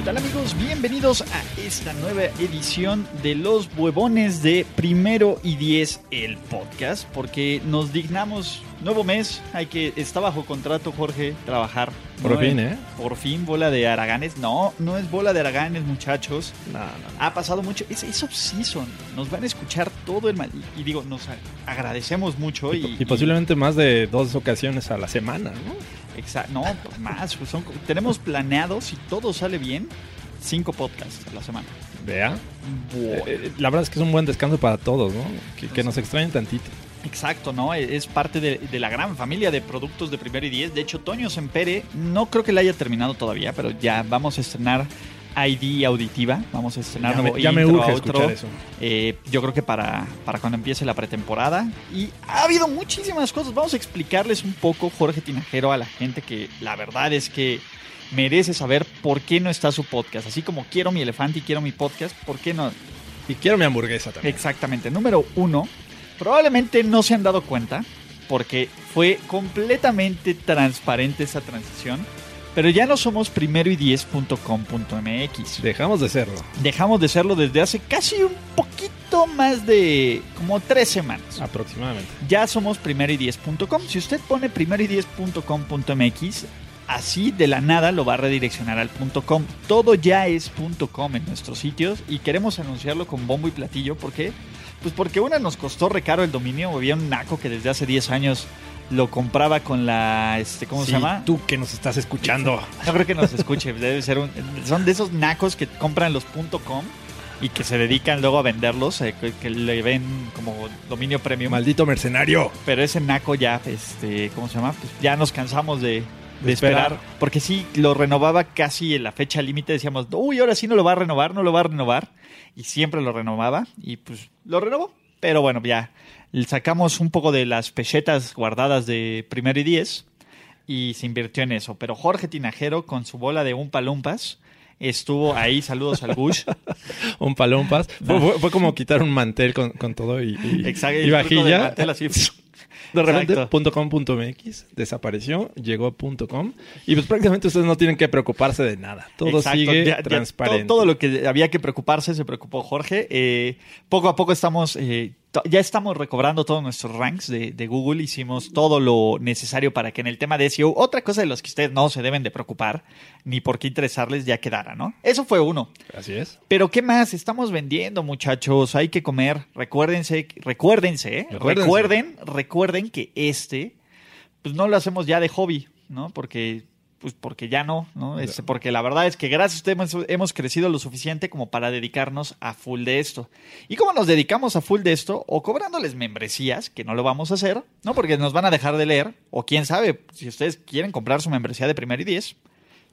¿Qué tal amigos? Bienvenidos a esta nueva edición de Los Huevones de Primero y Diez, el podcast, porque nos dignamos, nuevo mes, hay que, está bajo contrato Jorge, trabajar. Por No, fin, ¿eh? Por fin, bola de Araganes. No, no es bola de Araganes, muchachos. No, no, Ha pasado mucho, es, es off-season, nos van a escuchar todo el mal, y, y digo, nos agradecemos mucho y, Y posiblemente más de dos ocasiones a la semana, ¿no? Exa- no, más. son- tenemos planeado, si todo sale bien, cinco podcasts a la semana. Vea. Buah. Eh, la verdad es que es un buen descanso para todos, ¿no? Que, que nos extrañen tantito. Exacto, ¿no? Es parte de, de la gran familia de productos de Primero y Diez. De hecho, Toño Sempere, no creo que la haya terminado todavía, pero ya vamos a estrenar ID auditiva. Vamos a estrenar Ya nuevo me, ya me intro, urge escuchar eso. Eh, yo creo que para, para cuando empiece la pretemporada. Y ha habido muchísimas cosas. Vamos a explicarles un poco, Jorge Tinajero, a la gente que la verdad es que merece saber por qué no está su podcast. Así como quiero mi elefante y quiero mi podcast, ¿por qué no? Y quiero mi hamburguesa también. Exactamente. Número uno, probablemente no se han dado cuenta porque fue completamente transparente esa transición. Pero ya no somos primero y diez.com.mx. Dejamos de serlo. Dejamos de serlo desde hace casi un poquito más de como tres semanas. Aproximadamente. Ya somos primero y diez.com. Si usted pone primero y diez.com.mx, así de la nada lo va a redireccionar al punto .com. Todo ya es punto .com en nuestros sitios y queremos anunciarlo con bombo y platillo. ¿Por qué? Pues porque una nos costó recaro el dominio. Había un naco que desde hace 10 años lo compraba con la, este, ¿cómo Sí, se llama? Tú que nos estás escuchando. No creo que nos escuche. Debe ser un, son de esos nacos que compran los .com y que se dedican luego a venderlos, eh, que, que le ven como dominio premium. Maldito mercenario. Pero ese naco ya, este, ¿cómo se llama? Pues ya nos cansamos de, de De esperar. esperar. Porque sí, lo renovaba casi en la fecha límite. Decíamos, uy, ahora sí no lo va a renovar, no lo va a renovar. Y siempre lo renovaba. Y pues lo renovó. Pero bueno, ya sacamos un poco de las pechetas guardadas de primero y diez. Y se invirtió en eso. Pero Jorge Tinajero, con su bola de un palumpas, estuvo ahí. Saludos al Bush. Un palompas. Fue, No. fue- fue como quitar un mantel con, con todo y, y, Exacto. y vajilla. mantel así. De repente. .com.mx desapareció, llegó a .com y pues prácticamente ustedes no tienen que preocuparse de nada. Todo Exacto, sigue ya- transparente. to- todo, lo que había que preocuparse se preocupó Jorge. Eh, poco a poco estamos, eh, ya estamos recobrando todos nuestros ranks de, de Google. Hicimos todo lo necesario para que en el tema de SEO, otra cosa de los que ustedes no se deben de preocupar, ni por qué interesarles, ya quedara, ¿no? Eso fue uno. Así es. Pero ¿qué más? Estamos vendiendo, muchachos. Hay que comer. Recuérdense, recuérdense, ¿eh? Recuérdense. recuerden, recuerden que este, pues no lo hacemos ya de hobby, ¿no? Porque, pues porque ya no, ¿no? Este, porque la verdad es que gracias a ustedes hemos, hemos crecido lo suficiente como para dedicarnos a full de esto. ¿Y cómo nos dedicamos a full de esto? O cobrándoles membresías, que no lo vamos a hacer, ¿no? Porque nos van a dejar de leer. O quién sabe, si ustedes quieren comprar su membresía de primero y diez,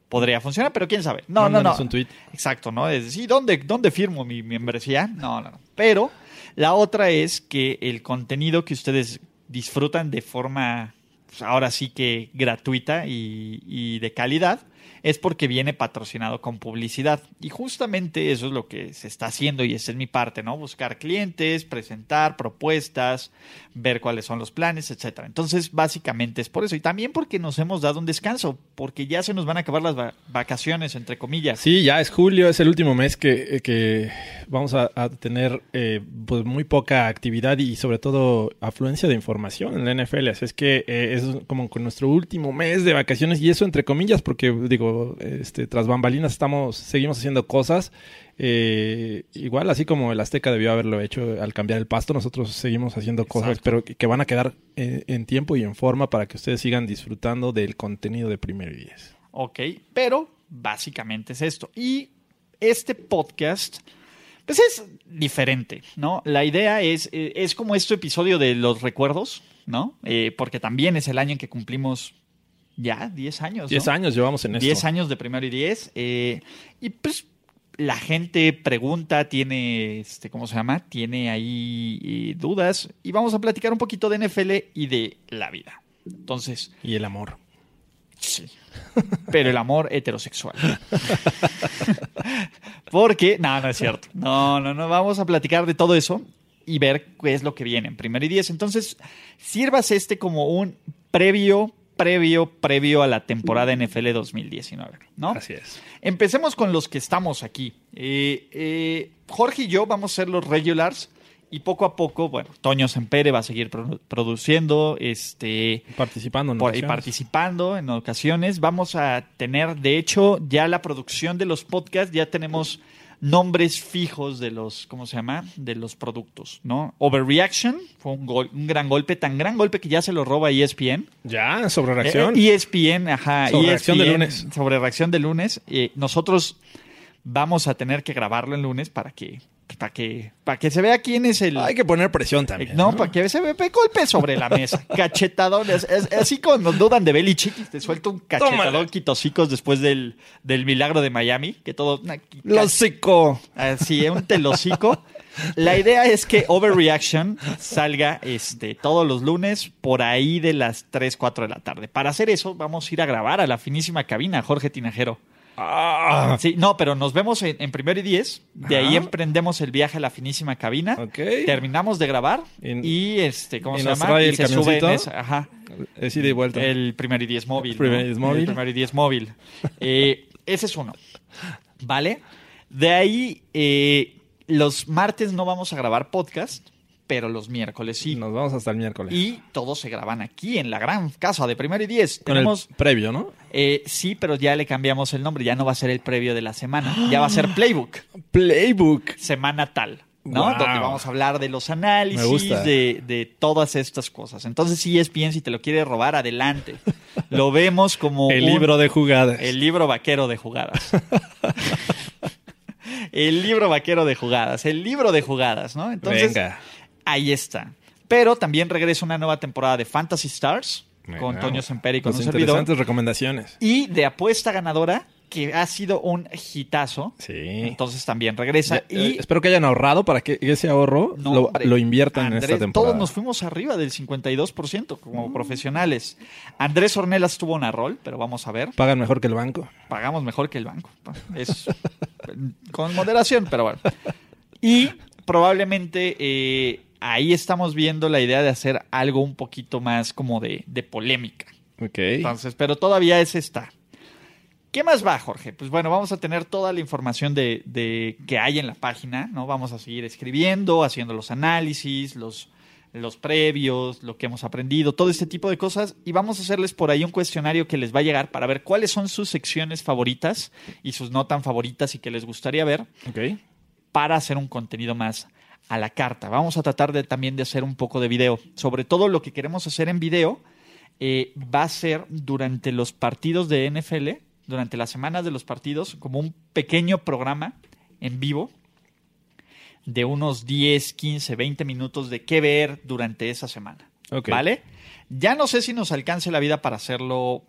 podría funcionar, pero quién sabe. No, no, no. Mándanos un tweet. Exacto, ¿no? Es decir, ¿dónde, ¿dónde firmo mi membresía? No, no, no. Pero la otra es que el contenido que ustedes disfrutan de forma, pues, ahora sí que gratuita y, y de calidad, es porque viene patrocinado con publicidad. Y justamente eso es lo que se está haciendo y esa es mi parte, ¿no? Buscar clientes, presentar propuestas, ver cuáles son los planes, etcétera. Entonces, básicamente es por eso. Y también porque nos hemos dado un descanso, porque ya se nos van a acabar las va- vacaciones, entre comillas. Sí, ya es julio, es el último mes que, que vamos a, a tener eh, pues muy poca actividad y sobre todo afluencia de información en la NFL. Así es que eh, es como con nuestro último mes de vacaciones y eso entre comillas porque digo, este, tras bambalinas estamos, seguimos haciendo cosas. Eh, igual así como el Azteca debió haberlo hecho al cambiar el pasto, nosotros seguimos haciendo cosas, Exacto. pero que, van a quedar eh, en tiempo y en forma para que ustedes sigan disfrutando del contenido de Primero y Diez. Ok, pero básicamente es esto. Y este podcast, pues es diferente, ¿no? La idea es, eh, es como este episodio de los recuerdos, ¿no? Eh, porque también es el año en que cumplimos ya 10 años. ¿no? 10 años llevamos en esto. 10 años de primero y 10. eh, y pues la gente pregunta, tiene, este, ¿cómo se llama? Tiene ahí eh, dudas y vamos a platicar un poquito de NFL y de la vida. Entonces. Y el amor. Sí. Pero el amor heterosexual. Porque, no, no es cierto. No, no, no. Vamos a platicar de todo eso y ver qué es lo que viene en primero y diez. Entonces, sirvas este como un previo, previo, previo a la temporada NFL 2019, ¿no? Así es. Empecemos con los que estamos aquí. Eh, eh, Jorge y yo vamos a ser los regulars y poco a poco, bueno, Toño Sempere va a seguir produ- produciendo, este, Participando en por ocasiones. participando en ocasiones. Vamos a tener, de hecho, ya la producción de los podcasts, ya tenemos nombres fijos de los, ¿cómo se llama? De los productos, ¿no? Overreaction fue un, gol- un gran golpe, tan gran golpe que ya se lo roba E ESPN. Ya, sobre reacción. Eh, ESPN, ajá. Sobre ESPN, reacción de lunes. Sobre reacción de lunes. Eh, nosotros vamos a tener que grabarlo el lunes para que, para que, para que se vea quién es el. Hay que poner presión también. Eh, no, para que se vea golpe sobre la mesa. Cachetadón. Es, es- así cuando dudan de Belichick te suelta un cachetadón quitosicos después del, del milagro de Miami. Que todo. una- Los psico. Así, un telocico. La idea es que Overreaction salga este, todos los lunes por ahí de las 3, 4 de la tarde. Para hacer eso, vamos a ir a grabar a la finísima cabina, Jorge Tinajero. Ah, Sí, no, pero nos vemos en, en primero y 10. De ahí emprendemos el viaje a la finísima cabina. Terminamos de grabar Y- y, este, ¿cómo se llama? Y el se sube en esa- ajá. es ida y vuelta. El primer y diez móvil. ¿no? Primer y diez móvil. El primer y diez móvil. Eh, ese es uno. ¿Vale? De ahí, eh, los martes no vamos a grabar podcast, pero los miércoles sí. Nos vamos hasta el miércoles. Y todos se graban aquí, en la gran casa de primero y diez. Con Tenemos, el previo, ¿no? eh, sí, pero ya le cambiamos el nombre. Ya no va a ser el previo de la semana. Ya va a ser Playbook Playbook. semana tal, ¿no? Wow. Donde vamos a hablar de los análisis, de, de todas estas cosas. Entonces, sí es bien, si te lo quiere robar, adelante. Lo vemos como El un- libro de jugadas. el libro vaquero de jugadas. el libro vaquero de jugadas, el libro de jugadas, ¿no? Entonces, Venga. Ahí está. Pero también regresa una nueva temporada de Fantasy Stars con Bueno, Toño Semperi y con Con un servidor. interesantes recomendaciones. Y de apuesta ganadora, que ha sido un hitazo. Sí. Entonces también regresa. Ya, eh, y espero que hayan ahorrado para que ese ahorro No, lo, hombre. lo inviertan en esta temporada. Todos nos fuimos arriba del 52% Mm. como profesionales. Andrés Ornelas tuvo una rol, pero vamos a ver. Pagan mejor que el banco. Pagamos mejor que el banco. Es con moderación, pero bueno. Y probablemente eh, ahí estamos viendo la idea de hacer algo un poquito más como de, de polémica. Ok. Entonces, pero todavía es esta. ¿Qué más va, Jorge? Pues bueno, vamos a tener toda la información de, de que hay en la página, ¿no? Vamos a seguir escribiendo, haciendo los análisis, los, los previos, lo que hemos aprendido, todo este tipo de cosas. Y vamos a hacerles por ahí un cuestionario que les va a llegar para ver cuáles son sus secciones favoritas y sus no tan favoritas y que les gustaría ver Ok. para hacer un contenido más a la carta. Vamos a tratar de, también de hacer un poco de video. Sobre todo lo que queremos hacer en video eh, va a ser durante los partidos de NFL, durante las semanas de los partidos, como un pequeño programa en vivo de unos 10, 15, 20 minutos de qué ver durante esa semana. Ok. ¿Vale? Ya no sé si nos alcance la vida para hacerlo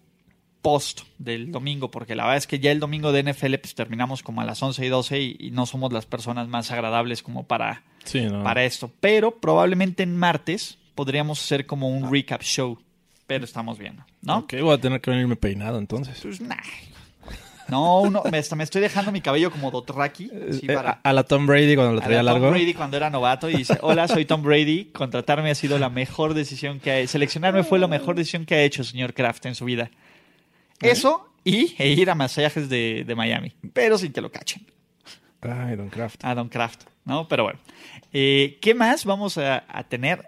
post del domingo, porque la verdad es que ya el domingo de NFL pues terminamos como a las 11 y 12 y, y no somos las personas más agradables como para, Sí, no. para esto. Pero probablemente en martes podríamos hacer como un recap show, pero estamos viendo, ¿no? Ok, voy a tener que venirme peinado entonces. Pues nah. No, uno, me, hasta me estoy dejando mi cabello como Dotraki. así Eh, para- a, a la Tom Brady cuando lo a traía la Tom largo. Brady cuando era novato y dice, hola, soy Tom Brady, contratarme ha sido la mejor decisión que ha Seleccionarme fue la mejor decisión que ha hecho, señor Kraft, en su vida. Eso y e ir a masajes de, de Miami, pero sin que lo cachen, Ay, Don Kraft. a Don Kraft, ¿no? Pero bueno, Eh, ¿qué más vamos a, a tener?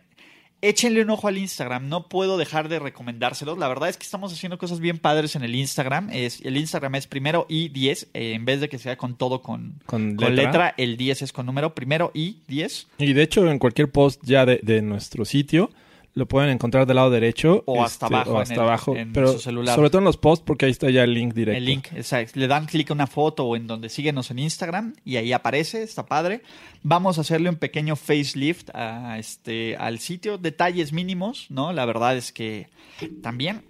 Échenle un ojo al Instagram, no puedo dejar de recomendárselos. La verdad es que estamos haciendo cosas bien padres en el Instagram. Es, el Instagram es primero y 10, eh, en vez de que sea con todo con, Con con letra. letra, el 10 es con número, primero y 10. Y de hecho, en cualquier post ya de, de nuestro sitio, lo pueden encontrar del lado derecho. O hasta abajo O en hasta el- abajo. en pero su celular. sobre todo en los posts, porque ahí está ya el link directo. El link, exacto. Le dan clic a una foto o en donde síguenos en Instagram y ahí aparece, está padre. Vamos a hacerle un pequeño facelift a este, al sitio, detalles mínimos, ¿no? La verdad es que también.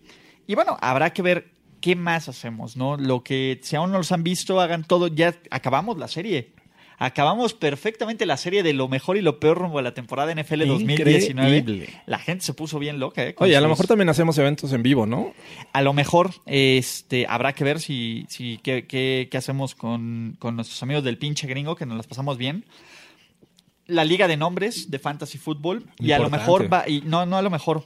Y bueno, habrá que ver ¿qué más hacemos? ¿No? Lo que, si aún no los han visto, hagan todo. Ya acabamos la serie. Acabamos perfectamente la serie de lo mejor y lo peor rumbo a la temporada NFL 2019. Increíble. La gente se puso bien loca, ¿eh? Oye, a lo mejor también hacemos eventos en vivo, ¿no? A lo mejor este, habrá que ver si, si qué, qué- qué hacemos con, con nuestros amigos del pinche gringo, que nos las pasamos bien. La liga de nombres de fantasy fútbol. Y a lo mejor va, y no, no a lo mejor,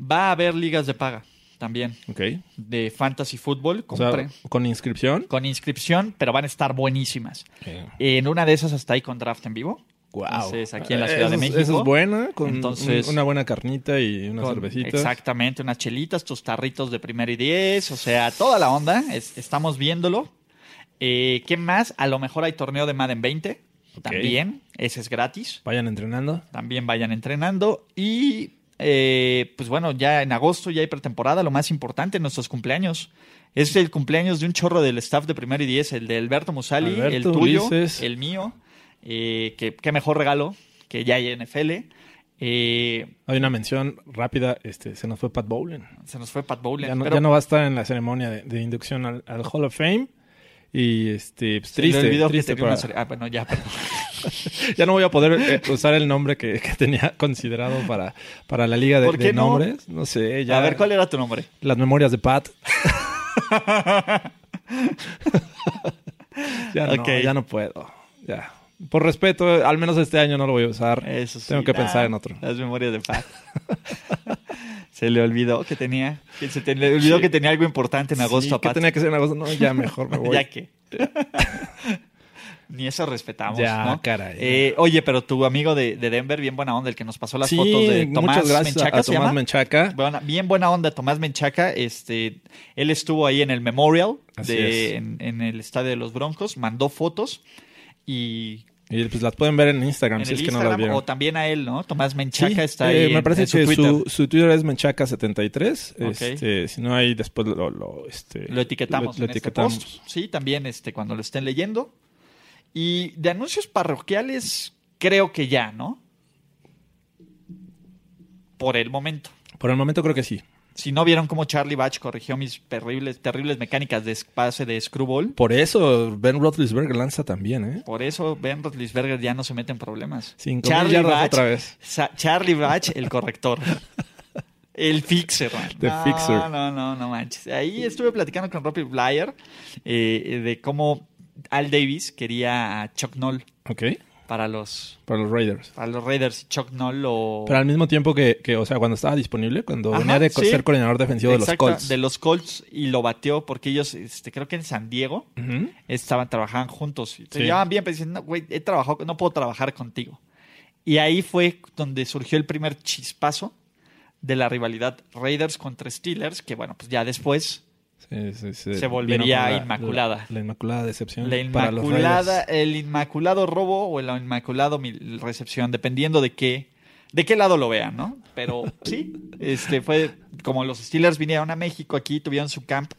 va a haber ligas de paga también Ok. de fantasy fútbol. O sea, con inscripción. con inscripción, pero van a estar buenísimas. Eh, En una de esas hasta ahí con draft en vivo. Wow. Entonces, aquí en la Ciudad Eso de México. Eso es buena, con Entonces- un- una buena carnita y unas Con- cervecitas. Exactamente, unas chelitas, tus tarritos de primero y diez, o sea, toda la onda, es- estamos viéndolo. Eh, ¿Qué más? A lo mejor hay torneo de Madden 20, Ok. también, ese es gratis, Vayan entrenando. también vayan entrenando. Y eh, pues bueno, ya en agosto ya hay pretemporada, lo más importante, nuestros cumpleaños. Es el cumpleaños de un chorro del staff de primero y diez, el de Alberto Musali, Alberto, el tuyo, Ulises. el mío. Eh, que, qué mejor regalo que ya hay NFL. Eh, Hay una mención rápida. Este, se nos fue Pat Bowlen. se nos fue Pat Bowlen. Ya no, pero ya no va a estar en la ceremonia de, de inducción al, al Hall of Fame. Y este, pues, se le triste, olvidó triste para- Ah, bueno, ya. Ya no voy a poder eh, usar el nombre que, que tenía considerado para, para la liga de, ¿Por qué de no? nombres. No sé, ya. A ver, ¿cuál era tu nombre? Las memorias de Pat. ya, no, ya no puedo. Ya. Por respeto, al menos este año no lo voy a usar. Eso sí. Tengo que pensar en otro. Las memorias de Pat. Se le olvidó que tenía. que se te- le olvidó Sí. que tenía algo importante en agosto Sí, que tenía que ser en agosto. No, ya mejor me voy. ya que. Ni eso respetamos. Ya, ¿no? caray. Eh, oye, pero tu amigo de, de Denver, bien buena onda, el que nos pasó las Sí, fotos de Tomás muchas gracias Menchaca, a, a ¿se Tomás llama? Menchaca. Bien buena onda, Tomás Menchaca. Este, él estuvo ahí en el Memorial de, en el estadio de los Broncos, mandó fotos y Y pues las pueden ver en Instagram en si es que no las vieron. o también a él, ¿no? Tomás Menchaca Sí, está eh, ahí. me en- parece en su que Twitter. su, su Twitter es Menchaca73. Ok. Este, si no hay, después lo, lo, este, Lo etiquetamos lo- este etiquetamos. post. Sí, también este, cuando lo estén leyendo. Y de anuncios parroquiales, creo que ya, ¿no? Por el momento. Por el momento creo que sí. Si no vieron cómo Charlie Batch corrigió mis terribles, terribles mecánicas de pase de screwball, Por eso Ben Roethlisberger lanza también, ¿eh? por eso Ben Roethlisberger ya no se mete en problemas. Cinco mil yardas otra vez. Charlie Batch, el corrector. El fixer, man. The no, fixer. No, no, no manches. Ahí estuve platicando con Robbie Blyer eh, de cómo Al Davis quería a Chuck Noll Ok. Para los, Para los Raiders. para los Raiders y Chuck Noll lo... Pero al mismo tiempo que, que, o sea, cuando estaba disponible, cuando Ajá, venía de sí. ser coordinador defensivo Exacto, de los Colts. de los Colts y lo bateó porque ellos, este, creo que en San Diego, estaban trabajaban juntos. Se Sí. llevaban bien, pero dicen, no, güey, he trabajado, no puedo trabajar contigo. Y ahí fue donde surgió el primer chispazo de la rivalidad Raiders contra Steelers, que bueno, pues ya después Se volvería inmaculada. La, la inmaculada decepción. la para los inmaculada, el inmaculado robo o la inmaculado recepción, dependiendo de qué, de qué lado lo vean, ¿no? Pero sí, este fue como los Steelers vinieron a México aquí, tuvieron su camp.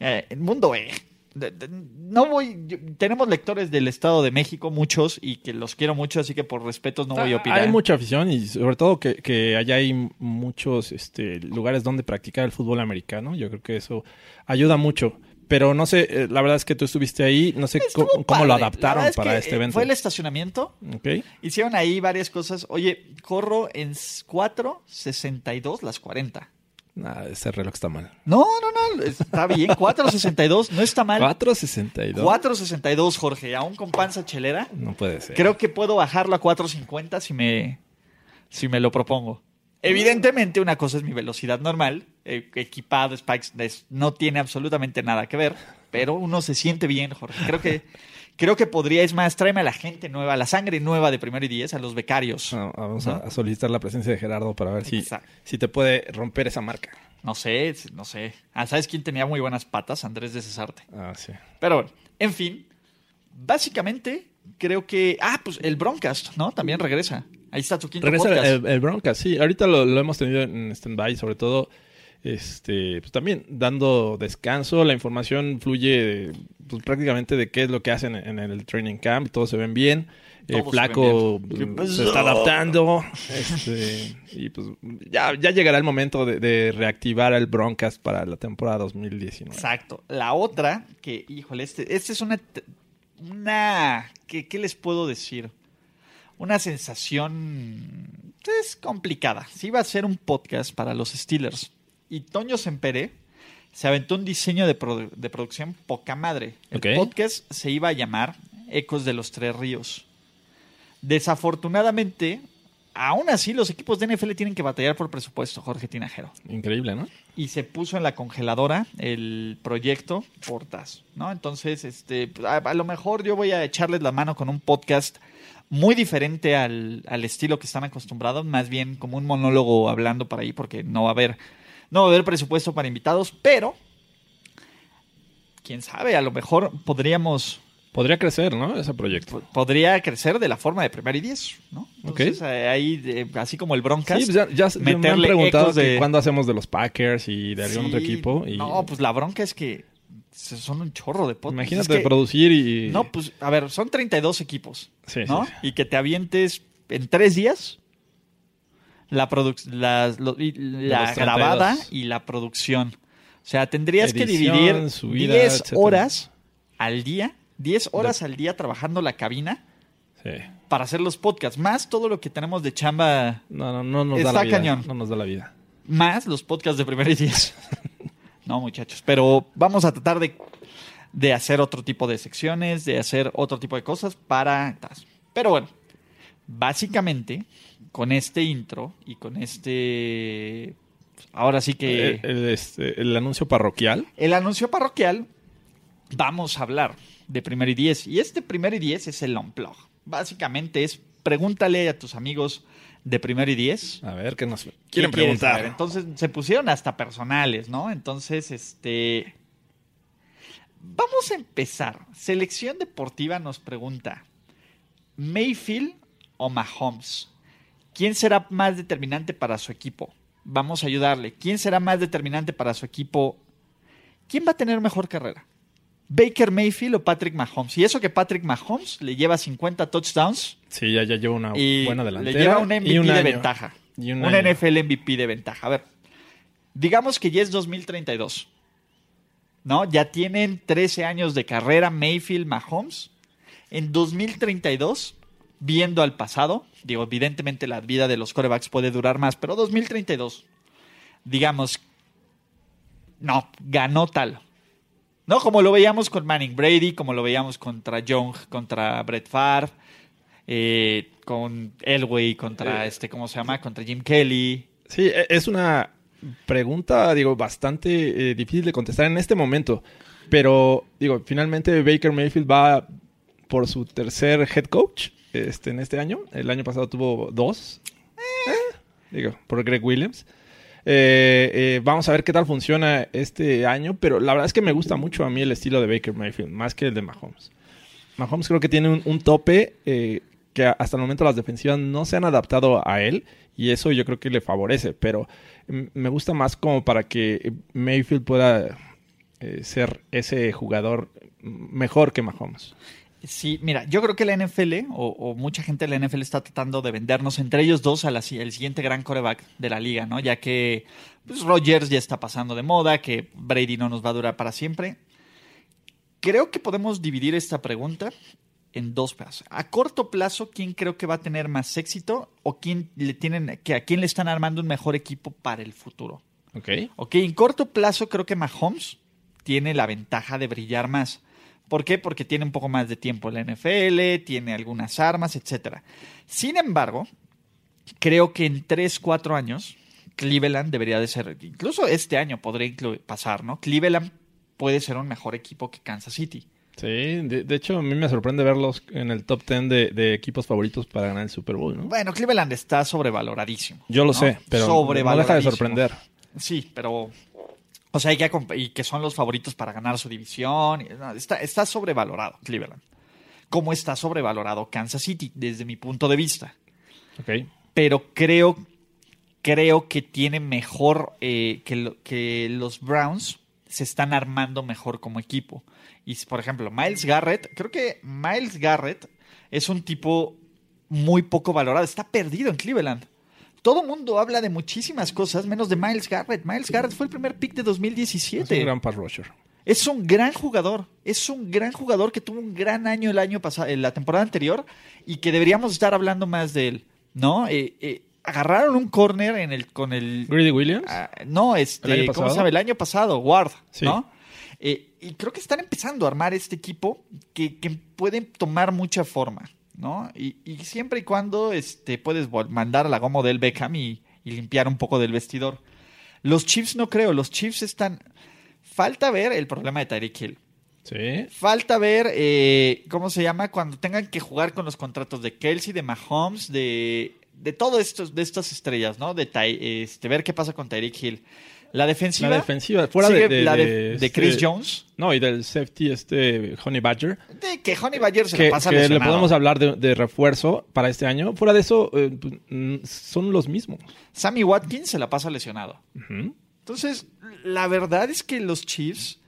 Eh, el mundo, eh. No voy, yo- tenemos lectores del Estado de México, muchos, y que los quiero mucho, así que por respetos no voy a Ah, opinar. Hay mucha afición y sobre todo que, que allá hay muchos este, lugares donde practicar el fútbol americano. Yo creo que eso ayuda mucho. Pero no sé, eh, la verdad es que tú estuviste ahí, no sé Estuvo cómo, lo adaptaron es para que, este eh, evento. Fue el estacionamiento, Ok. Hicieron ahí varias cosas. Oye, corro en 4.62 las 40. Nah, ese reloj está mal. No, no, no, está bien. 4.62, no está mal. 4.62. 4.62, Jorge, aún con panza chelera. No puede ser. Creo que puedo bajarlo a 4.50 si me, si me lo propongo. Evidentemente, una cosa es mi velocidad normal, eh, equipado, Spikes, es- no tiene absolutamente nada que ver, pero uno se siente bien, Jorge. Creo que, creo que podría, es más, tráeme a la gente nueva, la sangre nueva de primero y diez, a los becarios. No, vamos ¿No? a, a solicitar la presencia de Gerardo para ver si, si te puede romper esa marca. No sé, no sé. Ah, ¿sabes quién tenía muy buenas patas? Andrés de Cesarte. Ah, sí. Pero bueno, en fin. Básicamente, creo que. Ah, pues el Broncast, ¿no? También regresa. Ahí está tu quinto Regresa podcast. el, el Broncas, sí. Ahorita lo, lo hemos tenido en stand-by, sobre todo este, pues también dando descanso, la información fluye pues, prácticamente de qué es lo que hacen en el training camp, todos se ven bien. El flaco se, está adaptando. Este, y pues ya, ya llegará el momento de, reactivar el Broncast para la temporada 2019. Exacto. La otra, que, híjole, este, este es una. una ¿qué, ¿Qué les puedo decir? Una sensación. Es complicada. Si iba a ser un podcast para los Steelers y Toño Sempere se aventó un diseño de, producción poca madre. El podcast se iba a llamar Ecos de los Tres Ríos. Desafortunadamente, aún así los equipos de NFL tienen que batallar por presupuesto, Jorge Tinajero. Increíble, ¿no? Y se puso en la congeladora el proyecto Portas, ¿no? Entonces, este, a, lo mejor yo voy a echarles la mano con un podcast muy diferente al, al, estilo que están acostumbrados, más bien como un monólogo hablando para ahí, porque no va a haber, no va a haber presupuesto para invitados, pero quién sabe, a lo mejor podríamos Podría crecer, ¿no? Ese proyecto. Podría crecer de la forma de primer y diez, ¿no? Entonces, eh, ahí, así como el Broncas. Sí, pues ya, me han preguntado de... cuándo hacemos de los Packers y de algún otro equipo. No, pues la bronca es que son un chorro de podcasts. Imagínate producir y... No, pues, a ver, son 32 equipos, sí, ¿no? Y que te avientes en tres días la, la, la grabada y la producción. O sea, tendrías que dividir 10 horas al día 10 horas al día trabajando la cabina para hacer los podcasts. Más todo lo que tenemos de chamba. No, no, no nos da la vida. cañón. No nos da la vida. Más los podcasts de primer y no, muchachos. Pero vamos a tratar de, de hacer otro tipo de secciones, de hacer otro tipo de cosas para. Pero bueno, básicamente, con este intro y con este. Ahora sí que. el, este, el anuncio parroquial. El anuncio parroquial. Vamos a hablar de Primer y Diez. Y este Primer y Diez es el Unplug. Básicamente es pregúntale a tus amigos de Primer y Diez. A ver, ¿qué nos quieren preguntar? Entonces se pusieron hasta personales, ¿no? Entonces, este... Vamos a empezar. Selección Deportiva nos pregunta, ¿Mayfield o Mahomes? ¿Quién será más determinante para su equipo? Vamos a ayudarle. ¿Quién será más determinante para su equipo? ¿Quién va a tener mejor carrera? Baker Mayfield o Patrick Mahomes. Y eso que Patrick Mahomes le lleva 50 touchdowns. Sí, ya, ya lleva una buena delantera. Le lleva un MVP de ventaja. un, NFL MVP de ventaja. A ver, digamos que ya es 2032. ¿No? Ya tienen 13 años de carrera Mayfield, Mahomes. En 2032, viendo al pasado, digo, evidentemente la vida de los corebacks puede durar más, pero 2032, digamos, no, ganó tal ¿No? Como lo veíamos con Manning Brady, como lo veíamos contra Young, contra Brett Favre, eh, con Elway, contra eh, este, ¿cómo se llama? Contra Jim Kelly. Sí, e, es una pregunta, digo, bastante eh, difícil de contestar en este momento. Pero, digo, finalmente Baker Mayfield va por su tercer head coach este, en este año. El año pasado tuvo dos. digo, por Greg Williams. Eh, eh, vamos a ver qué tal funciona este año, pero la verdad es que me gusta mucho a mí el estilo de Baker Mayfield, más que el de Mahomes. Mahomes creo que tiene un, tope eh, que hasta el momento las defensivas no se han adaptado a él y eso yo creo que le favorece, pero me gusta más como para que Mayfield pueda ser ese jugador mejor que Mahomes. Sí, mira, yo creo que la NFL o, mucha gente de la NFL está tratando de vendernos entre ellos dos al siguiente gran coreback de la liga, ¿no? Ya que pues, Rogers ya está pasando de moda, que Brady no nos va a durar para siempre. Creo que podemos dividir esta pregunta en dos pedazos. A corto plazo, ¿quién creo que va a tener más éxito o quién le tienen, que a quién le están armando un mejor equipo para el futuro? Ok. Ok, en corto plazo creo que Mahomes tiene la ventaja de brillar más. ¿Por qué? Porque tiene un poco más de tiempo la NFL, tiene algunas armas, etc. Sin embargo, creo que en 3, 4 años, Cleveland debería de ser, incluso este año podría pasar, ¿no? Cleveland puede ser un mejor equipo que Kansas City. Sí, de, hecho a mí me sorprende verlos en el top 10 de, equipos favoritos para ganar el Super Bowl, ¿no? Bueno, Cleveland está sobrevaloradísimo. Yo lo sé, pero no deja de sorprender. Sí, pero o sea, que, y que son los favoritos para ganar su división. Está, está sobrevalorado Cleveland. Como está sobrevalorado Kansas City, desde mi punto de vista. Ok. Pero creo creo que tiene mejor eh, que, que los Browns se están armando mejor como equipo. Y por ejemplo, Miles Garrett, creo que Miles Garrett es un tipo muy poco valorado, está perdido en Cleveland. Todo mundo habla de muchísimas cosas, menos de Miles Garrett. Miles Garrett fue el primer pick de 2017. Es un gran pass rusher. Es un gran jugador. Es un gran jugador que tuvo un gran año el año pasado, en la temporada anterior, y que deberíamos estar hablando más de él. ¿No? Eh, eh, agarraron un corner en el, con el. ¿Greedy Williams? Ah, no, este. ¿Cómo se llama? El año pasado, Ward. ¿No? Eh, y creo que están empezando a armar este equipo que, que puede tomar mucha forma. ¿No? Y, siempre y cuando este, puedes mandar a la goma del Beckham y, limpiar un poco del vestidor. Los Chiefs no creo, los Chiefs están... Falta ver el problema de Tyreek Hill. Sí. Falta ver, eh, ¿cómo se llama? Cuando tengan que jugar con los contratos de Kelsey, de Mahomes, de, de todas de estas estrellas, ¿no? De este, ver qué pasa con Tyreek Hill. La defensiva. La defensiva, fuera de, la de, Chris este, Jones. No, y del safety este Honey Badger. De que Honey Badger se que, pasa que le podemos hablar de, refuerzo para este año. Fuera de eso, eh, pues, son los mismos. Sammy Watkins se la pasa lesionado. Entonces, la verdad es que los Chiefs,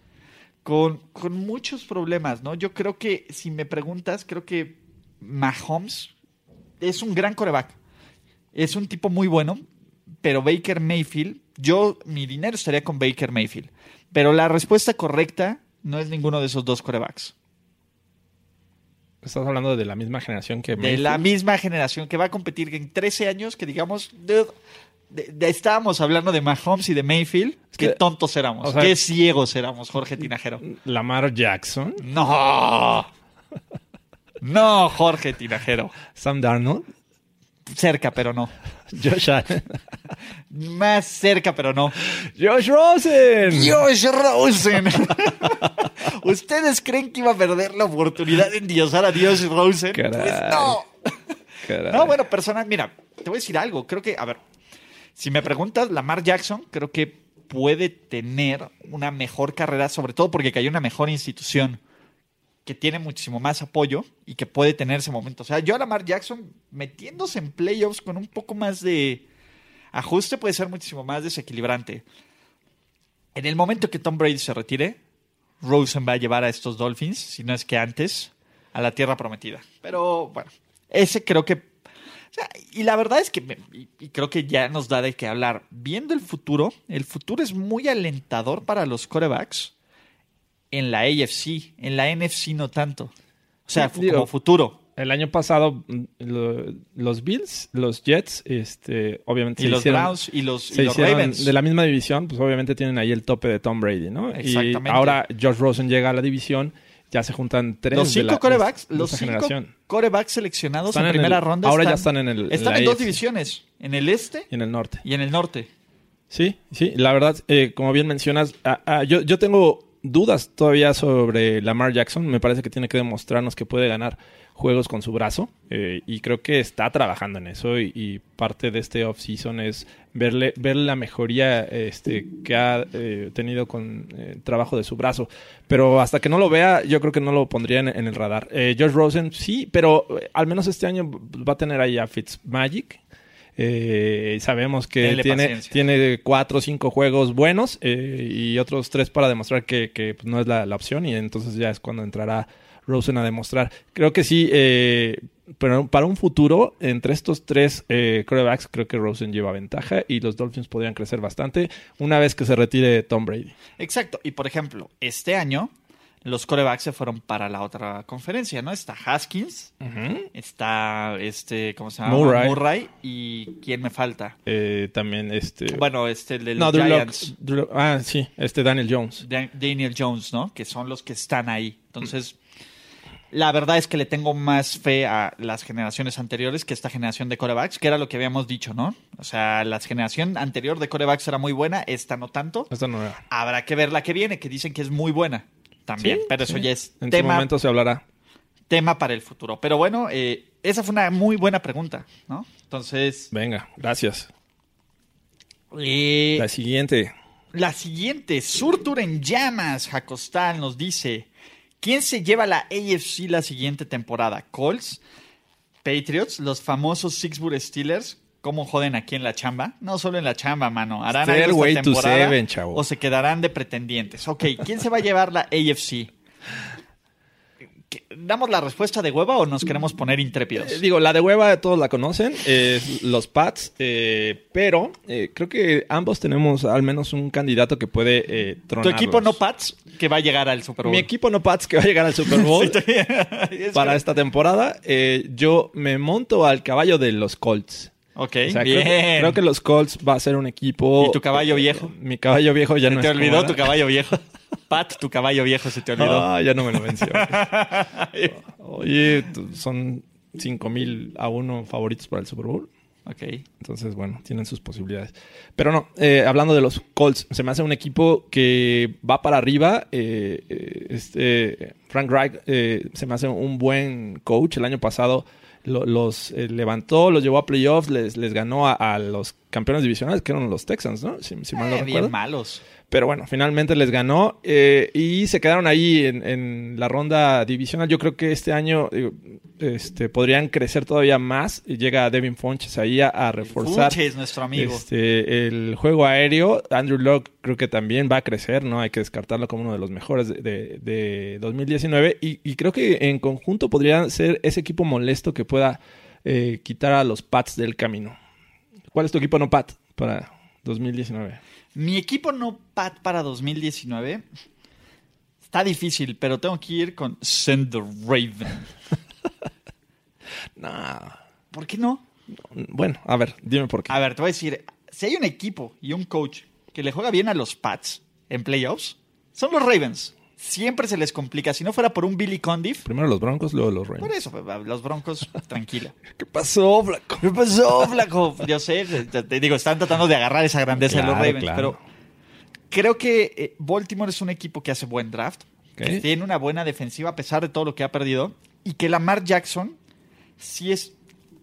con, con muchos problemas, ¿no? Yo creo que, si me preguntas, creo que Mahomes es un gran coreback. Es un tipo muy bueno, pero Baker Mayfield yo, mi dinero estaría con Baker Mayfield. Pero la respuesta correcta no es ninguno de esos dos corebacks. Estás hablando de la misma generación que Mayfield? De la misma generación que va a competir en 13 años, que digamos, estábamos hablando de Mahomes y de Mayfield. Qué tontos éramos, qué ciegos éramos, Jorge Tinajero. Lamar Jackson. No. No, Jorge Tinajero. Sam Darnold. Cerca, pero no. Josh Allen. Más cerca, pero no. Josh Rosen. Josh Rosen. ¿Ustedes creen que iba a perder la oportunidad de endiosar a Josh Rosen? Pues no. No, bueno, personal, mira, te voy a decir algo. Creo que, a ver, si me preguntas, Lamar Jackson, creo que puede tener una mejor carrera, sobre todo porque cayó en una mejor institución que tiene muchísimo más apoyo y que puede tener ese momento. O sea, yo a Lamar Jackson metiéndose en playoffs con un poco más de ajuste puede ser muchísimo más desequilibrante. En el momento que Tom Brady se retire, Rosen va a llevar a estos Dolphins, si no es que antes, a la tierra prometida. Pero bueno, ese creo que... y la verdad es que, y creo que ya nos da de qué hablar, viendo el futuro, el futuro es muy alentador para los corebacks en la AFC, en la NFC no tanto. O sea, como futuro. El año pasado mm, los Bills, los Jets, este, obviamente y los Browns y los, Ravens de la misma división, pues obviamente tienen ahí el tope de Tom Brady, ¿no? Y ahora Josh Rosen llega a la división, ya se juntan tres los cinco corebacks, los cinco corebacks seleccionados en, primera ronda. Ahora ya están en el. Están en, dos divisiones, en el este y en el norte. Y en el norte. Sí, sí, la verdad, eh, como bien mencionas, yo, yo tengo dudas todavía sobre Lamar Jackson. Me parece que tiene que demostrarnos que puede ganar juegos con su brazo eh, y creo que está trabajando en eso y, parte de este off-season es verle, ver la mejoría este, que ha eh, tenido con el eh, trabajo de su brazo. Pero hasta que no lo vea, yo creo que no lo pondría en, el radar. George Rosen, sí, pero al menos este año va a tener ahí a Fitzmagic, eh, sabemos que tiene, tiene cuatro o cinco juegos buenos eh, y otros tres para demostrar que, pues, no es la, opción y entonces ya es cuando entrará Rosen a demostrar. Creo que sí, eh, pero para un futuro, entre estos tres eh, corebacks, creo que Rosen lleva ventaja y los Dolphins podrían crecer bastante una vez que se retire Tom Brady. Exacto, y por ejemplo, este año los corebacks se fueron para la otra conferencia, ¿no? Está Haskins, está este, ¿cómo se llama? Murray. y ¿quién me falta? Eh, también este. Bueno, este el del no, Giants. ah, sí, este Daniel Jones. Daniel Jones, ¿no? Que son los que están ahí. Entonces, la verdad es que le tengo más fe a las generaciones anteriores que esta generación de corebacks, que era lo que habíamos dicho, ¿no? O sea, la generación anterior de corebacks era muy buena, esta no tanto. Esta no era. Habrá que ver la que viene, que dicen que es muy buena también, pero eso ya es en tema. momento se hablará. Tema para el futuro. Pero bueno, eh, esa fue una muy buena pregunta, ¿no? Entonces. Venga, gracias. Eh, la siguiente. La siguiente, Surtur en llamas, Jacostal nos dice: ¿Quién se lleva la AFC la siguiente temporada? ¿Colts? ¿Patriots? ¿Los famosos Sixburg Steelers? Cómo joden aquí en la chamba. No solo en la chamba, mano. Harán Stairway algo esta to temporada seven, chavo. o se quedarán de pretendientes. Ok, ¿quién se va a llevar la AFC? ¿Qué- ¿Damos la respuesta de hueva o nos queremos poner intrépidos? Eh, Digo, la de hueva todos la conocen, es los Pats, eh, pero eh, creo que ambos tenemos al menos un candidato que puede eh, tu equipo no Pats que va a llegar al Super Bowl. Mi equipo no Pats que va a llegar al Super Bowl para esta temporada. eh, yo me monto al caballo de los Colts. Ok, O sea, bien. creo, que, creo que los Colts va a ser un equipo. ¿Y tu caballo viejo? Mi caballo viejo ya Se no te es olvidó tu caballo viejo. Pat, tu caballo viejo se te olvidó. Ah, ya no me lo menciones. Oye, son 5 mil a uno favoritos para el Super Bowl. Ok. Entonces, bueno, tienen sus posibilidades. Pero no, eh, hablando de los Colts, se me hace un equipo que va para arriba. eh, eh, este, Frank Reich eh, se me hace un buen coach. El año pasado lo- los eh, levantó, los llevó a playoffs, les, les ganó a, a los campeones divisionales, que eran los Texans, ¿no? Si, si mal no Eh, recuerdo. bien malos. Pero bueno, finalmente les ganó eh, y se quedaron ahí en, en la ronda divisional. Yo creo que este año este, podrían crecer todavía más. Y llega Devin Funches ahí a, a reforzar Funches, nuestro amigo. este, el juego aéreo. Andrew Locke creo que también va a crecer, ¿no? Hay que descartarlo como uno de los mejores de, de- de 2019. Y, y creo que en conjunto podría ser ese equipo molesto que pueda eh, quitar a los Pats del camino. ¿Cuál es tu equipo no Pat para 2019? Mi equipo no Pat para 2019 está difícil, pero tengo que ir con Send the Raven. Nah. ¿Por qué no? Bueno, a ver, dime por qué. A ver, te voy a decir, si hay un equipo y un coach que le juega bien a los Pats en playoffs, son los Ravens. Siempre se les complica. Si no fuera por un Billy Condiff, Primero los Broncos, luego los por Rams. eso, los Broncos, tranquila. ¿Qué pasó, Flaco? ¿Qué pasó, flaco? Yo sé, te, digo, están tratando de agarrar esa grandeza de los Ravens, claro. pero creo que eh, Baltimore es un equipo que hace buen draft, que tiene una buena defensiva a pesar de todo lo que ha perdido, y que Lamar Jackson sí es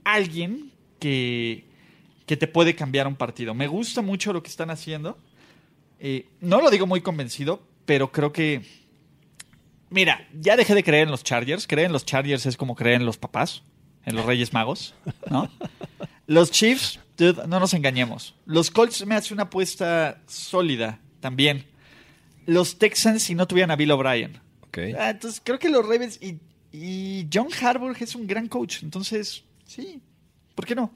alguien que, que te puede cambiar un partido. Me gusta mucho lo que están haciendo. Eh, no lo digo muy convencido, pero creo que... Mira, ya dejé de creer en los Chargers. Creer en los Chargers es como creer en los papás, en los Reyes Magos, ¿no? Los Chiefs, dude, no nos engañemos. Los Colts me hace una apuesta sólida también. Los Texans si no tuvieran a Bill O'Brien. Ah, entonces creo que los Ravens y, y John Harbaugh es un gran coach. Entonces, sí, ¿por qué no?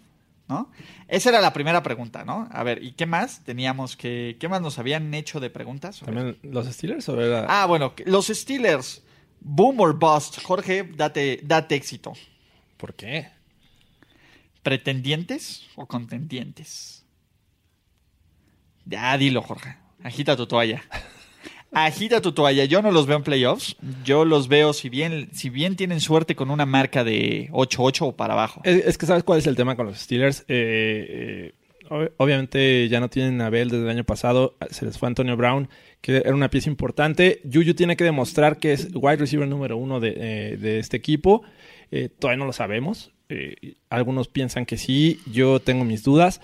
¿No? Esa era la primera pregunta, ¿no? A ver, ¿y qué más teníamos que... ¿Qué más nos habían hecho de preguntas? ¿También los Steelers o era...? Ah, bueno, los Steelers. Boom or bust. Jorge, date, date éxito. ¿Por qué? ¿Pretendientes o contendientes? Ya, dilo, Jorge. Agita tu toalla. Agita tu toalla. Yo no los veo en playoffs. Yo los veo, si bien, si bien tienen suerte con una marca de 8-8 o para abajo. Es, que sabes cuál es el tema con los Steelers. Eh, eh, ob- obviamente ya no tienen a Bell desde el año pasado. Se les fue Antonio Brown, que era una pieza importante. Juju tiene que demostrar que es wide receiver número uno de, eh, de este equipo. Eh, todavía no lo sabemos. Algunos piensan que sí. Yo tengo mis dudas.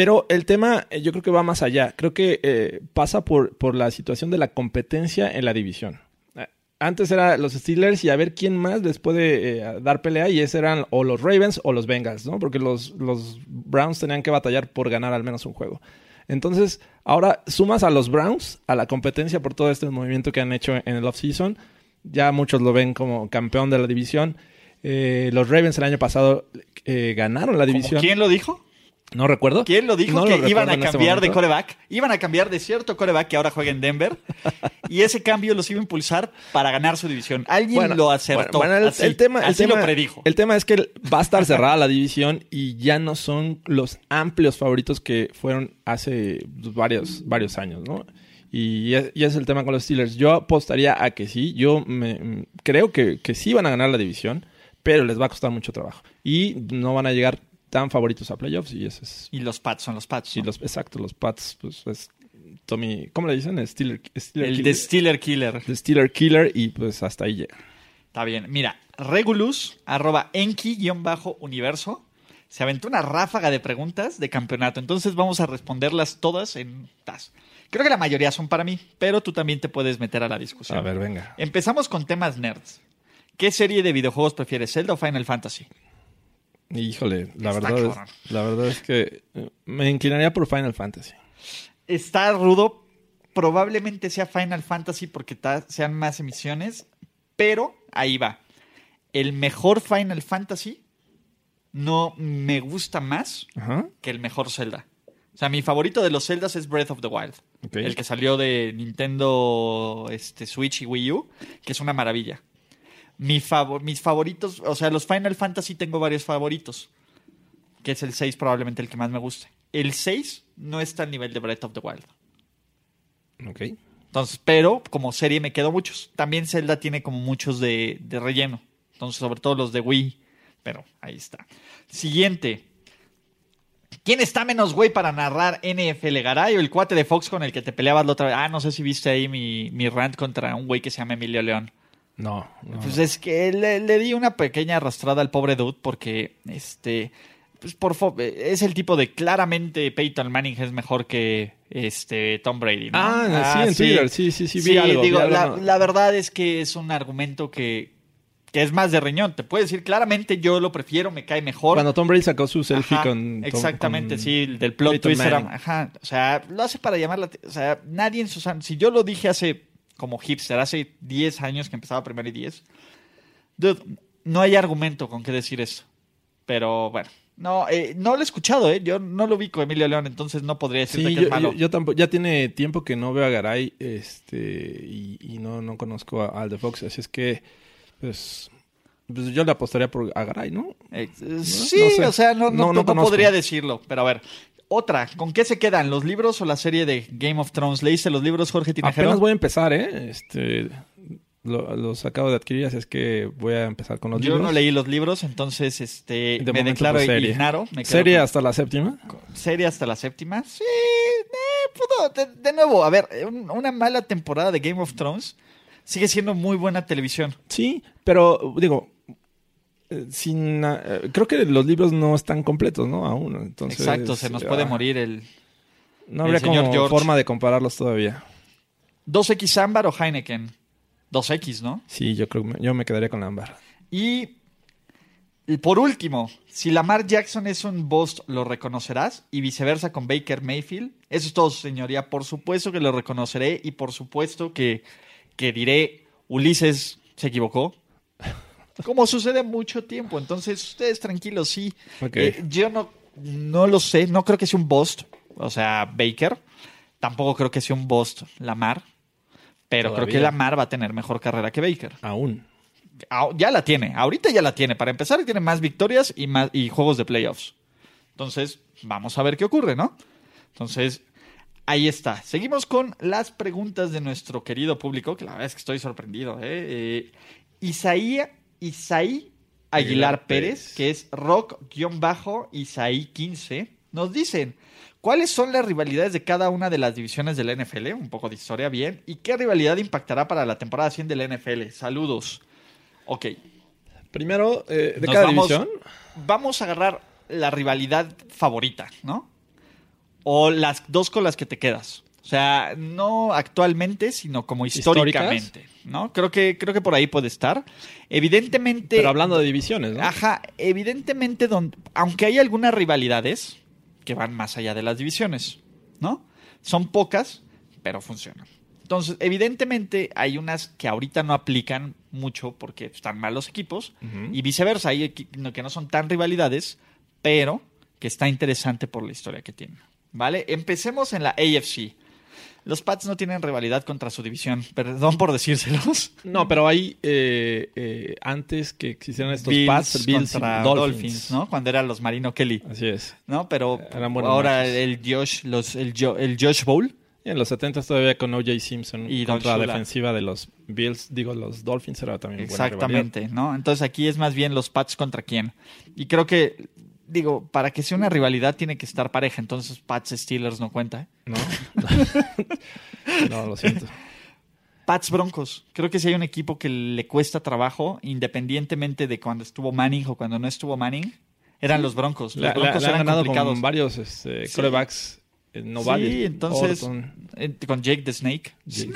Pero el tema eh, yo creo que va más allá. Creo que eh, pasa por, por la situación de la competencia en la división. Eh, Antes era los Steelers y a ver quién más les puede eh, dar pelea y ese eran o los Ravens o los Bengals, ¿no? Porque los, los Browns tenían que batallar por ganar al menos un juego. Entonces, ahora sumas a los Browns a la competencia por todo este movimiento que han hecho en el offseason. Ya muchos lo ven como campeón de la división. Eh, los Ravens el año pasado eh, ganaron la ¿Cómo división. ¿Quién lo dijo? No recuerdo. ¿Quién lo dijo No que lo iban a este cambiar de coreback? Iban a cambiar de cierto coreback que ahora juega en Denver. y ese cambio los iba a impulsar para ganar su división. Alguien Bueno, lo acertó. bueno, bueno, el, así, el tema, el tema- lo predijo. El tema es que va a estar cerrada la división y ya no son los amplios favoritos que fueron hace varios, varios años, ¿no? Y es, y es el tema con los Steelers. Yo apostaría a que sí. Yo me, creo que, que sí van a ganar la división, pero les va a costar mucho trabajo. Y no van a llegar tan favoritos a playoffs y ese es... Y los Pats son los Pats. ¿no? los, exacto, los Pats, pues es Tommy... ¿Cómo le dicen? Steeler, Steeler el Killer. de Steeler Killer. The Steeler Killer y pues hasta ahí llega. Está bien. Mira, Regulus, arroba enki-universo, se aventó una ráfaga de preguntas de campeonato. Entonces vamos a responderlas todas en tas. Creo que la mayoría son para mí, pero tú también te puedes meter a la discusión. A ver, venga. Empezamos con temas nerds. ¿Qué serie de videojuegos prefieres, Zelda o Final Fantasy? Híjole, la Está verdad, cabrón. es, la verdad es que eh, me inclinaría por Final Fantasy. Está rudo. Probablemente sea Final Fantasy porque sean más emisiones. Pero ahí va. El mejor Final Fantasy no me gusta más Ajá. que el mejor Zelda. O sea, mi favorito de los Zeldas es Breath of the Wild. El que salió de Nintendo este, Switch y Wii U, que es una maravilla. Mi favo- mis favoritos, o sea, los Final Fantasy tengo varios favoritos. Que es el 6 probablemente el que más me guste. El 6 no está al nivel de Breath of the Wild. Ok. Entonces, pero como serie me quedo muchos. También Zelda tiene como muchos de, de relleno. Entonces, sobre todo los de Wii. Pero ahí está. Siguiente. ¿Quién está menos güey para narrar NFL? ¿Garay o el cuate de Fox con el que te peleabas la otra vez? Ah, no sé si viste ahí mi, mi rant contra un güey que se llama Emilio León. No, no. Pues es que le, le di una pequeña arrastrada al pobre dude porque este pues por es el tipo de claramente Peyton Manning es mejor que este Tom Brady. ¿no? Ah, sí, en Twitter, sí, sí, sí, vi algo, digo, vi algo, la, no. la verdad es que es un argumento que, que es más de riñón. Te puedo decir claramente yo lo prefiero, me cae mejor. Cuando Tom Brady sacó su selfie Ajá, con... Tom- exactamente, con- sí, el del plot Peyton twist era- Manning. ajá, o sea, lo hace para llamar la o sea, nadie en su si yo lo dije hace como hipster, hace 10 años que empezaba primero y 10. Dude, no hay argumento con qué decir eso. Pero bueno, no eh, no lo he escuchado, eh, yo no lo vi con Emilio León, entonces no podría decirte Sí, que yo, es malo. yo- yo tampoco, ya tiene tiempo que no veo a Garay, este, y, y no, no conozco a, al de Fox, así es que, pues, pues yo le apostaría por a Garay, ¿no? Eh, No sí, sé. o sea, no, no, No, no no conozco. podría decirlo, pero a ver. Otra, ¿con qué se quedan? ¿Los libros o la serie de Game of Thrones? ¿Leíste los libros, Jorge Tinajero? Apenas voy a empezar, ¿eh? Este, lo- los acabo de adquirir, así es que voy a empezar con los Yo libros. no leí los libros, entonces este De me declaro pues, serie. ignaro. Me ¿Serie con- hasta la séptima? serie hasta la séptima. Sí, eh, pudo- de, de nuevo, a ver, un- una mala temporada de Game of Thrones sigue siendo muy buena televisión. Sí, pero, digo, sin, ah, creo que los libros no están completos, ¿no? Aún, entonces... Exacto, se nos puede ah, morir el No el habría señor como George. forma de compararlos todavía. 2X Ámbar o Heineken. 2X, ¿no? Sí, yo creo que yo me quedaría con Ámbar. Y, y por último, si Lamar Jackson es un boss, ¿lo reconocerás? Y viceversa con Baker Mayfield. Eso es todo, señoría. Por supuesto que lo reconoceré y por supuesto que, que diré, Ulises se equivocó. Como sucede mucho tiempo. Entonces, ustedes tranquilos, sí. Eh, yo no, no lo sé. No creo que sea un boss, o sea, Baker. Tampoco creo que sea un boss Lamar. Pero creo que Lamar va a tener mejor carrera que Baker. Aún. Ya la tiene, ahorita ya la tiene. Para empezar, tiene más victorias y, más, y juegos de playoffs. Entonces, vamos a ver qué ocurre, ¿no? Entonces, ahí está. Seguimos con las preguntas de nuestro querido público, que la verdad es que estoy sorprendido. ¿eh? Eh, Isaí, Isaí Aguilar Aguilar Pérez, Pérez. que es rock-isaí15, nos dicen, ¿cuáles son las rivalidades de cada una de las divisiones del NFL? Un poco de historia, bien. ¿Y qué rivalidad impactará para la temporada 100 del NFL? Saludos. Ok, Primero, eh, de Nos cada vamos- división. vamos a agarrar la rivalidad favorita, ¿no? O las dos con las que te quedas. O sea, no actualmente, sino como históricamente, ¿no? Creo que, creo que por ahí puede estar. Evidentemente. Pero hablando de divisiones, ¿no? Ajá, evidentemente, don- aunque hay algunas rivalidades que van más allá de las divisiones, ¿no? Son pocas, pero funcionan. Entonces, evidentemente, hay unas que ahorita no aplican mucho porque están mal los equipos, y viceversa, hay que no son tan rivalidades, pero que está interesante por la historia que tienen. ¿Vale? Empecemos en la AFC. Los Pats no tienen rivalidad contra su división, perdón por decírselos. No, pero hay eh, eh, antes que existieran estos Bills Pats, Bills contra Dolphins. Dolphins. ¿no? Cuando eran los Marino Kelly, Así es. ¿no? Pero buenos ahora matches. el Josh, los, el, Jo- el Josh Bowl, Y en los 70 todavía con O.J. Simpson Y contra la defensiva de los Bills, digo, los Dolphins era también buena exactamente, ¿no? Entonces aquí es más bien los Pats contra quién. Y creo que, digo, para que sea una rivalidad tiene que estar pareja, entonces Pats Steelers no cuenta. ¿eh? ¿no? no, lo siento. Pats Broncos. Creo que si hay un equipo que le cuesta trabajo, independientemente de cuando estuvo Manning o cuando no estuvo Manning, eran los Broncos. Los Broncos le han eran ganado complicados. con varios este, Sí. corebacks eh, novables. Sí, entonces, eh, con Jake the Snake. Jake,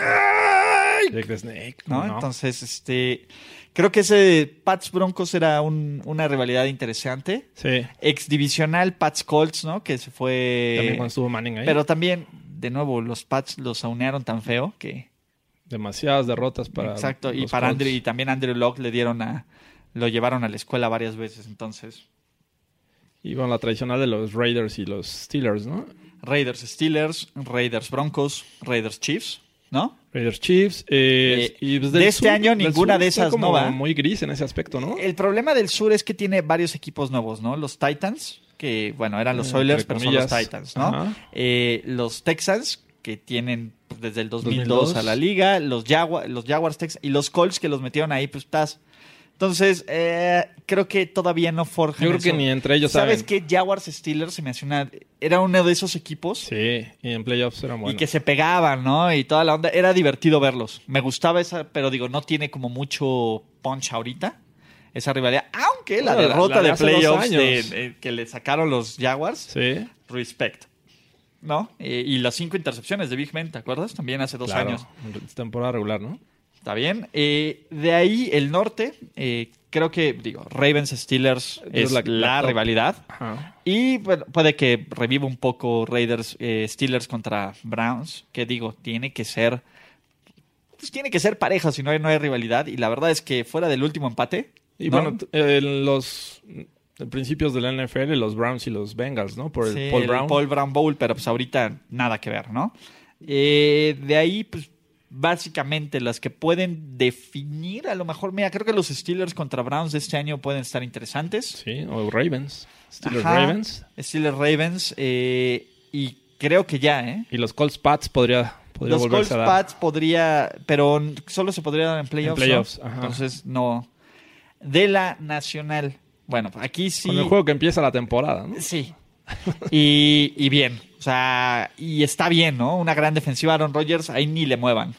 Jake the Snake. ¿no? ¿cómo no? Entonces, este, Creo que ese Pats Broncos era un- una rivalidad interesante. Sí. Ex divisional Pats Colts, ¿no? Que se fue. También cuando estuvo Manning ahí. Pero también, de nuevo, los Pats los aunearon tan feo que. Demasiadas derrotas para. Exacto. Y para Colts. Andrew, y también Andrew Locke le dieron a. Lo llevaron a la escuela varias veces. Entonces, Y bueno, la tradicional de los Raiders y los Steelers, ¿no? Raiders Steelers, Raiders Broncos, Raiders Chiefs, ¿no? Raiders Chiefs. eh, Eh, y pues de este año ninguna de esas como no va. muy gris en ese aspecto, ¿no? El problema del sur es que tiene varios equipos nuevos, ¿no? Los Titans, que bueno, eran los Eh, Oilers, pero son los. Titans, ¿no? Eh, los Texans, que tienen pues, desde el 2002, 2002. a la liga, los, Jagua- los Jaguars Texans y los Colts que los metieron ahí, pues estás. Entonces, eh, creo que todavía no forjan. Yo creo que ni entre ellos ¿Sabes saben. qué? Jaguars Steelers se me hace una. Era uno de esos equipos Sí, y en playoffs eran buenos. y que se pegaban, ¿no? Y toda la onda. Era divertido verlos. Me gustaba esa, pero digo, no tiene como mucho punch ahorita. Esa rivalidad. Aunque la Bueno, derrota la de playoffs de- de- que le sacaron los Jaguars, Sí, respect. ¿No? Eh, y las cinco intercepciones de Big Ben, ¿te acuerdas? También hace dos claro. años. Temporada regular, ¿no? Está bien. Eh, de ahí, el norte, eh, creo que, digo, Ravens Steelers Es la- rivalidad. Ajá. Y bueno, puede que reviva un poco Raiders eh, Steelers contra Browns, que digo, tiene que ser pues tiene que ser pareja, si no hay, no hay rivalidad. Y la verdad es que fuera del último empate, Y ¿no? bueno, eh, los principios de la NFL, los Browns y los Bengals, ¿no? Por el Sí, Paul el Brown. Paul Brown Bowl, pero pues ahorita nada que ver, ¿no? Eh, de ahí, pues básicamente las que pueden definir, a lo mejor, mira, creo que los Steelers contra Browns de este año pueden estar interesantes. Sí, o Ravens. Steelers Ajá. Ravens. Steelers Ravens, eh, y creo que ya, ¿eh? Y los Colts Pats podría, podría Los Colts. Pats podría, pero solo se podría dar en playoffs. En playoffs, ¿no? ajá. Entonces, no. De la nacional. Bueno, aquí sí. Con el juego que empieza la temporada, ¿no? Sí. Y, y bien. O sea, y está bien, ¿no? Una gran defensiva. Aaron Rodgers, ahí ni le muevan.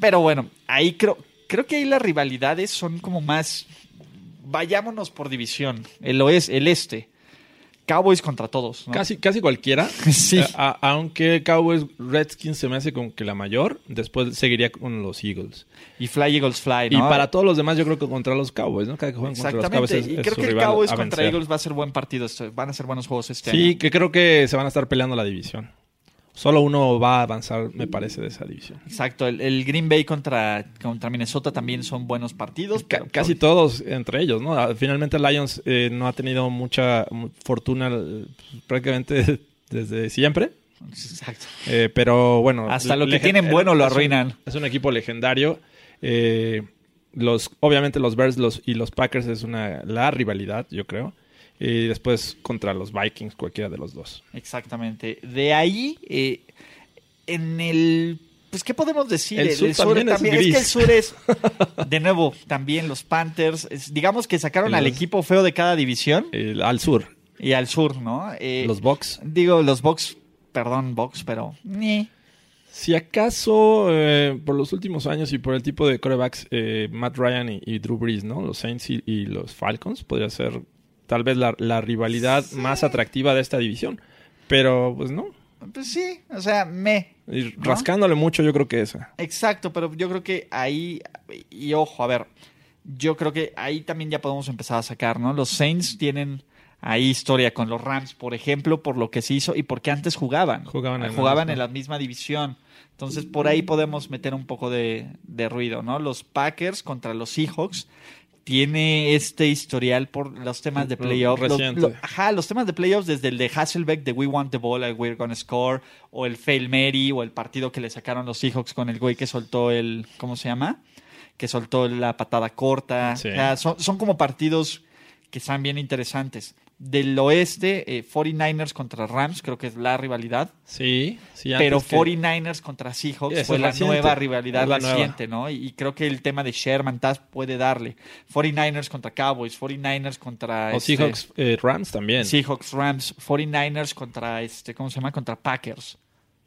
Pero bueno, ahí creo, creo que ahí las rivalidades son como más. Vayámonos por división. El oeste, el este. Cowboys contra todos. ¿no? Casi, casi cualquiera. Sí. Eh, a- aunque Cowboys Redskins se me hace como que la mayor, después seguiría con los Eagles. Y Fly Eagles Fly, Y ¿no? para todos los demás, yo creo que contra los Cowboys, ¿no? Cada que juegan contra los Cowboys es, y es creo su que el Cowboys contra. Eagles va a ser buen partido. Van a ser buenos juegos este Sí, año. que creo que se van a estar peleando la división. Solo uno va a avanzar, me parece, de esa división. Exacto. El, el Green Bay contra, contra Minnesota también son buenos partidos. Casi todos entre ellos, ¿no? Ah, Finalmente Lions eh, no ha tenido mucha mu- fortuna eh, prácticamente desde siempre. Exacto. Eh, pero bueno. Hasta lo que tienen bueno lo es un- arruinan. Es un equipo legendario. Eh, los, obviamente los Bears los, y los Packers es una la rivalidad, yo creo. Y después contra los Vikings, cualquiera de los dos. Exactamente. De ahí, eh, en el. Pues, ¿qué podemos decir? El sur también es Es, gris. que el sur es, de nuevo, también los Panthers. es- digamos que sacaron al equipo feo de cada división El- al sur, y al sur, ¿no? Eh, los Bucks. Digo, los Bucks, perdón, Bucks, pero. Si acaso, eh, por los últimos años y por el tipo de corebacks, eh, Matt Ryan y, y Drew Brees, ¿no? Los Saints y, y los Falcons, podría ser tal vez la, la rivalidad más atractiva de esta división. Pero, pues no. Pues sí, o sea, me. Y rascándole mucho, yo creo que esa. Exacto, pero yo creo que ahí, y ojo, a ver, yo creo que ahí también ya podemos empezar a sacar, ¿no? Los Saints tienen ahí historia con los Rams, por ejemplo, por lo que se hizo y porque antes jugaban. Jugaban en la jugaban misma. en la misma división. Entonces, por ahí podemos meter un poco de, de ruido, ¿no? Los Packers contra los Seahawks tiene este historial por los temas de playoffs. Lo- ajá, los temas de playoffs desde el de Hasselbeck de We Want the Ball, We're Gonna Score, o el Fail Mary, o el partido que le sacaron los Seahawks con el güey que soltó el, ¿cómo se llama? Que soltó la patada corta. Sí. O sea, son, son como partidos que están bien interesantes. Del oeste, eh, 49ers contra Rams, creo que es la rivalidad. Sí, sí. Pero antes que- 49ers contra Seahawks fue la reciente. nueva rivalidad la nueva. reciente, ¿no? Y, y creo que el tema de Sherman Taz puede darle. 49ers contra Cowboys, 49ers contra O este, Seahawks eh, Rams también. Seahawks, Rams, 49ers contra este, ¿cómo se llama? Contra Packers.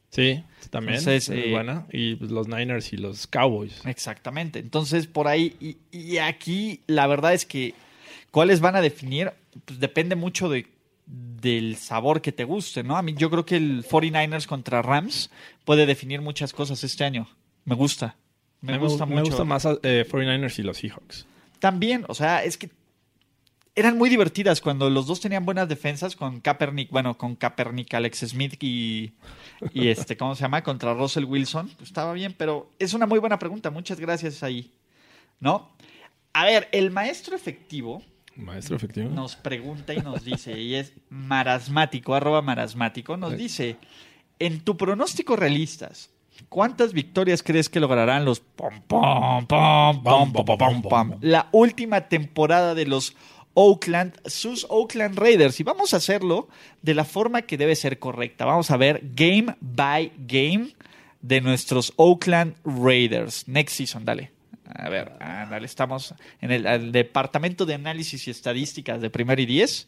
Sí, también. Entonces, es eh, buena. Y los Niners y los Cowboys. Exactamente. Entonces, por ahí, y, y aquí la verdad es que cuáles van a definir, pues depende mucho de, del sabor que te guste, ¿no? A mí yo creo que el 49ers contra Rams puede definir muchas cosas este año. Me gusta. Me, gusta mucho. Me gusta más eh, 49ers y los Seahawks. También, o sea, es que eran muy divertidas cuando los dos tenían buenas defensas con Kaepernick, bueno, con Kaepernick, Alex Smith y, y este, ¿cómo se llama? Contra Russell Wilson. Pues estaba bien, pero es una muy buena pregunta. Muchas gracias ahí. ¿No? A ver, el maestro efectivo. Maestro efectivo. Nos pregunta y nos dice, y es marasmático, arroba marasmático, nos dice, en tu pronóstico realistas, ¿cuántas victorias crees que lograrán los pom, pom, pom, pom, pom, pom, pom, la última temporada de los Oakland, sus Oakland Raiders. Y vamos a hacerlo de la forma que debe ser correcta. Vamos a ver game by game de nuestros Oakland Raiders. Next season, dale. A ver, dale, estamos en el, el, departamento de análisis y estadísticas de primer y diez.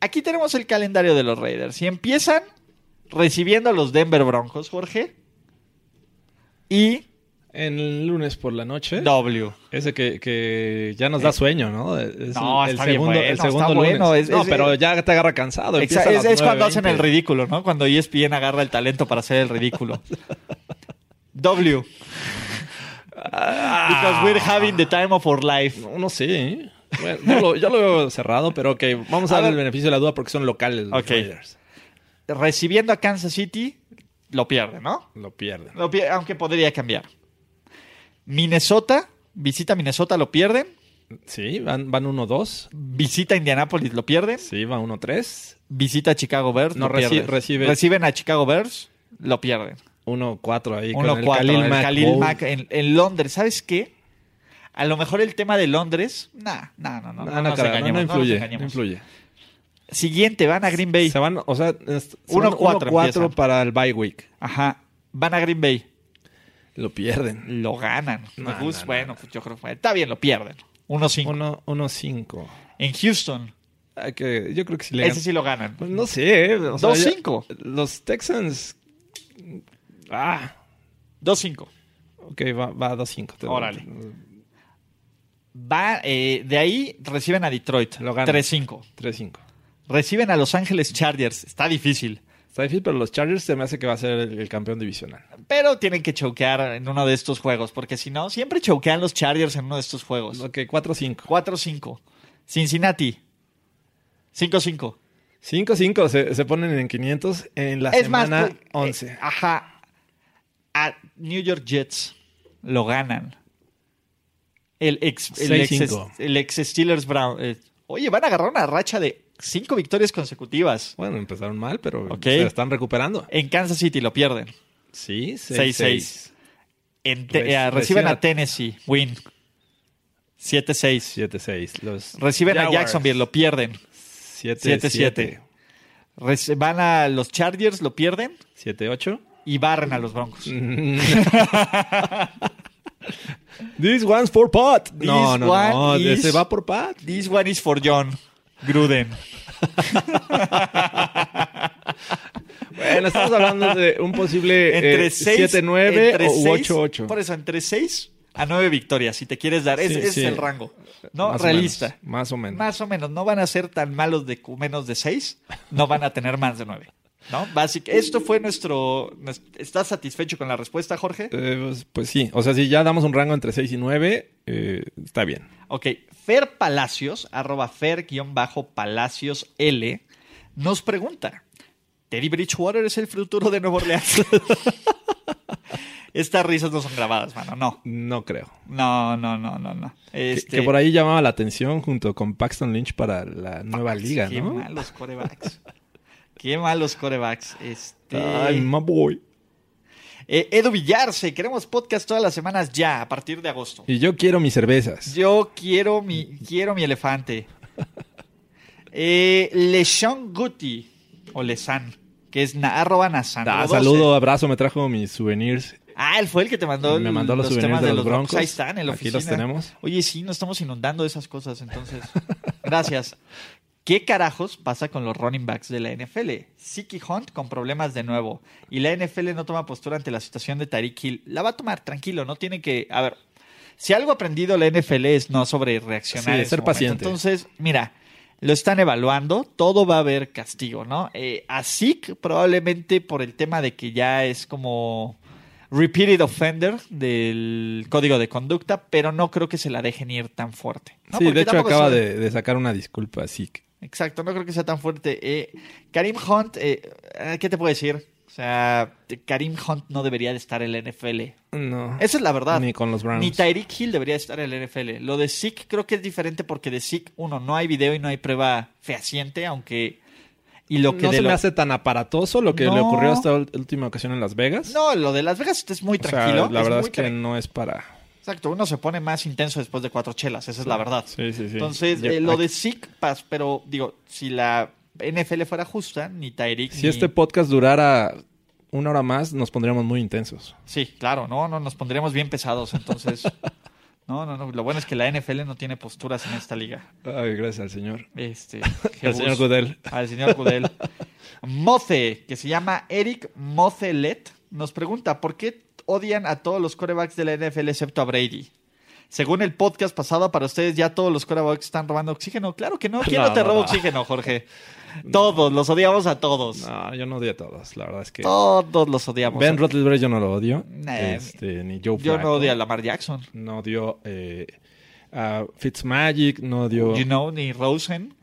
Aquí tenemos el calendario de los Raiders. Y empiezan recibiendo a los Denver Broncos, Jorge. Y en el lunes por la noche. W. Ese que, que ya nos da sueño, ¿no? Es no, el, está segundo, bien bueno, el segundo está lunes. bueno. Es, no, es, pero ya te agarra cansado. Es, es cuando hacen el ridículo, ¿no? Cuando ESPN agarra el talento para hacer el ridículo. w. Because we're having the time of our life. No, no sé. ¿eh? Bueno, yo, lo, yo, lo, veo cerrado, pero ok, vamos a, a darle el beneficio de la duda porque son locales los okay. Raiders. Recibiendo a Kansas City, lo pierde, ¿no? Lo pierden. Lo pierde, aunque podría cambiar. Minnesota, visita Minnesota, lo pierden. Sí, van 1-2. Van visita Indianapolis, lo pierden. Sí, va 1-3. Visita Chicago Bears, no, lo reci pierden. recibe... Reciben a Chicago Bears, lo pierden. 1-4 ahí 1 con el 4, Khalil el Mack, Khalil Mack en, en, Londres. ¿Sabes qué? A lo mejor el tema de Londres, nah, nah, no, no, no, no, no, nos engañemos, no, influye, no, nos no influye. Siguiente, van a Green Bay. Se van, o sea, 1-4 para el bye week. Ajá. Van a Green Bay. Lo pierden. Lo ganan. No, Me gusta, no, bueno, yo creo que está bien, lo pierden. 1-5. 1-5. En Houston. Que, yo creo que sí le Ese sí lo ganan. Pues no sé. ¿eh? O 2-5. sea, los Texans. Ah. 2-5. Ok, va, va 2-5. Órale. Va, eh, de ahí reciben a Detroit. Lo ganan. 3-5. 3-5. Reciben a Los Ángeles Chargers. Está difícil. Está difícil, pero los Chargers se me hace que va a ser el, el campeón divisional. Pero tienen que choquear en uno de estos juegos, porque si no, siempre choquean los Chargers en uno de estos juegos. Ok, 4-5. 4-5. Cincinnati. 5-5. 5-5 se, se, ponen en 500 en la es semana más, 11. Eh, ajá. A New York Jets lo ganan. El ex, el ex, el ex Steelers Brown. Eh, oye, van a agarrar una racha de cinco victorias consecutivas. Bueno, empezaron mal, pero okay. se están recuperando. En Kansas City lo pierden. Sí, 6-6. Eh, reciben a Tennessee, win. 7-6. 7-6. Reciben Jaguars. a Jacksonville, lo pierden. 7-7. Van a los Chargers, lo pierden. 7-8. Y barren a los Broncos. This one's for Pat. This no, no, no. Is, se va por Pat. This one is for John Gruden. bueno, estamos hablando de un posible entre eh, 7-9 o 8-8. Por eso, entre 6 a 9 victorias, si te quieres dar. Sí, ese sí. es el rango. ¿No? Más Realista. O menos, más o menos. Más o menos. No van a ser tan malos de menos de 6. No van a tener más de 9. ¿No? Básico. Esto fue nuestro, ¿Estás satisfecho con la respuesta, Jorge? Eh, pues, pues, sí. O sea, si ya damos un rango entre 6 y 9, eh, está bien. Ok. Fer Palacios, arroba Fer-Palacios L, nos pregunta: ¿Teddy Bridgewater es el futuro de Nueva Orleans? Estas risas no son grabadas, mano. No. No creo. No, no, no, no, no. Este... Que, que, por ahí llamaba la atención junto con Paxton Lynch para la nueva liga, Qué ¿no? malos corebacks. Qué malos corebacks. Este... Ay, my boy. Eh, Edu Villarse, queremos podcast todas las semanas ya, a partir de agosto. Y yo quiero mis cervezas. Yo quiero mi, quiero mi elefante. eh, Leshon Guti, o Lesan, que es na, arroba Nasan. Ah, saludo, abrazo, me trajo mis souvenirs. Ah, él fue el que te mandó, me mandó los, los temas de, de los broncos. Ahí están, en la Aquí oficina. los tenemos. Oye, sí, no estamos inundando esas cosas, entonces. Gracias. ¿Qué carajos pasa con los running backs de la NFL? Siki Hunt con problemas de nuevo. Y la NFL no toma postura ante la situación de Tariq Hill. La va a tomar, tranquilo, no tiene que... A ver, si algo ha aprendido la NFL es no sobre reaccionar. Sí, ser paciente. Entonces, mira, lo están evaluando, todo va a haber castigo, ¿no? Eh, a Zeke probablemente por el tema de que ya es como repeated offender del código de conducta, pero no creo que se la dejen ir tan fuerte. ¿no? sí, Porque de hecho acaba de, de sacar una disculpa, que... Exacto, no creo que sea tan fuerte. Eh, Karim Hunt, eh, ¿qué te puedo decir? O sea, Karim Hunt no debería de estar en la NFL. No. Esa es la verdad. Ni con los Browns. Ni Tyreek Hill debería estar en la NFL. Lo de Zeke creo que es diferente porque de Zeke, uno, no hay video y no hay prueba fehaciente, aunque... Y lo que no de se lo- me hace tan aparatoso lo que le ocurrió esta ul- última ocasión en Las Vegas. No, lo de Las Vegas es muy O sea, tranquilo. la verdad es que tra- no es para... Exacto, uno se pone más intenso después de cuatro chelas, esa es la verdad. Sí, sí, sí. Entonces, eh, lo de pas- pero digo, si la NFL fuera justa, ni Tyreek Si ni... este podcast durara una hora más, nos pondríamos muy intensos. Sí, claro, no, no, nos pondríamos bien pesados, entonces... no, no, no, lo bueno es que la NFL no tiene posturas en esta liga. Ay, gracias al señor. Este, Al señor Goodell. Al señor Goodell. Moce, que se llama Eric Mocelet, nos pregunta, ¿por qué odian a todos los corebacks de la NFL excepto a Brady? Según el podcast pasado, para ustedes ya todos los corebacks están robando oxígeno. Claro que no. ¿Quién no, No, te roba no. oxígeno, Jorge? Todos, los odiamos a todos. No, yo no odio a todos. La verdad es que... Todos los odiamos. Ben Roethlisberger yo no lo odio. Nah, este, ni Joe Yo no odio a Lamar Jackson. No odio eh, a Fitzmagic, no odio... You know, ni Rosen.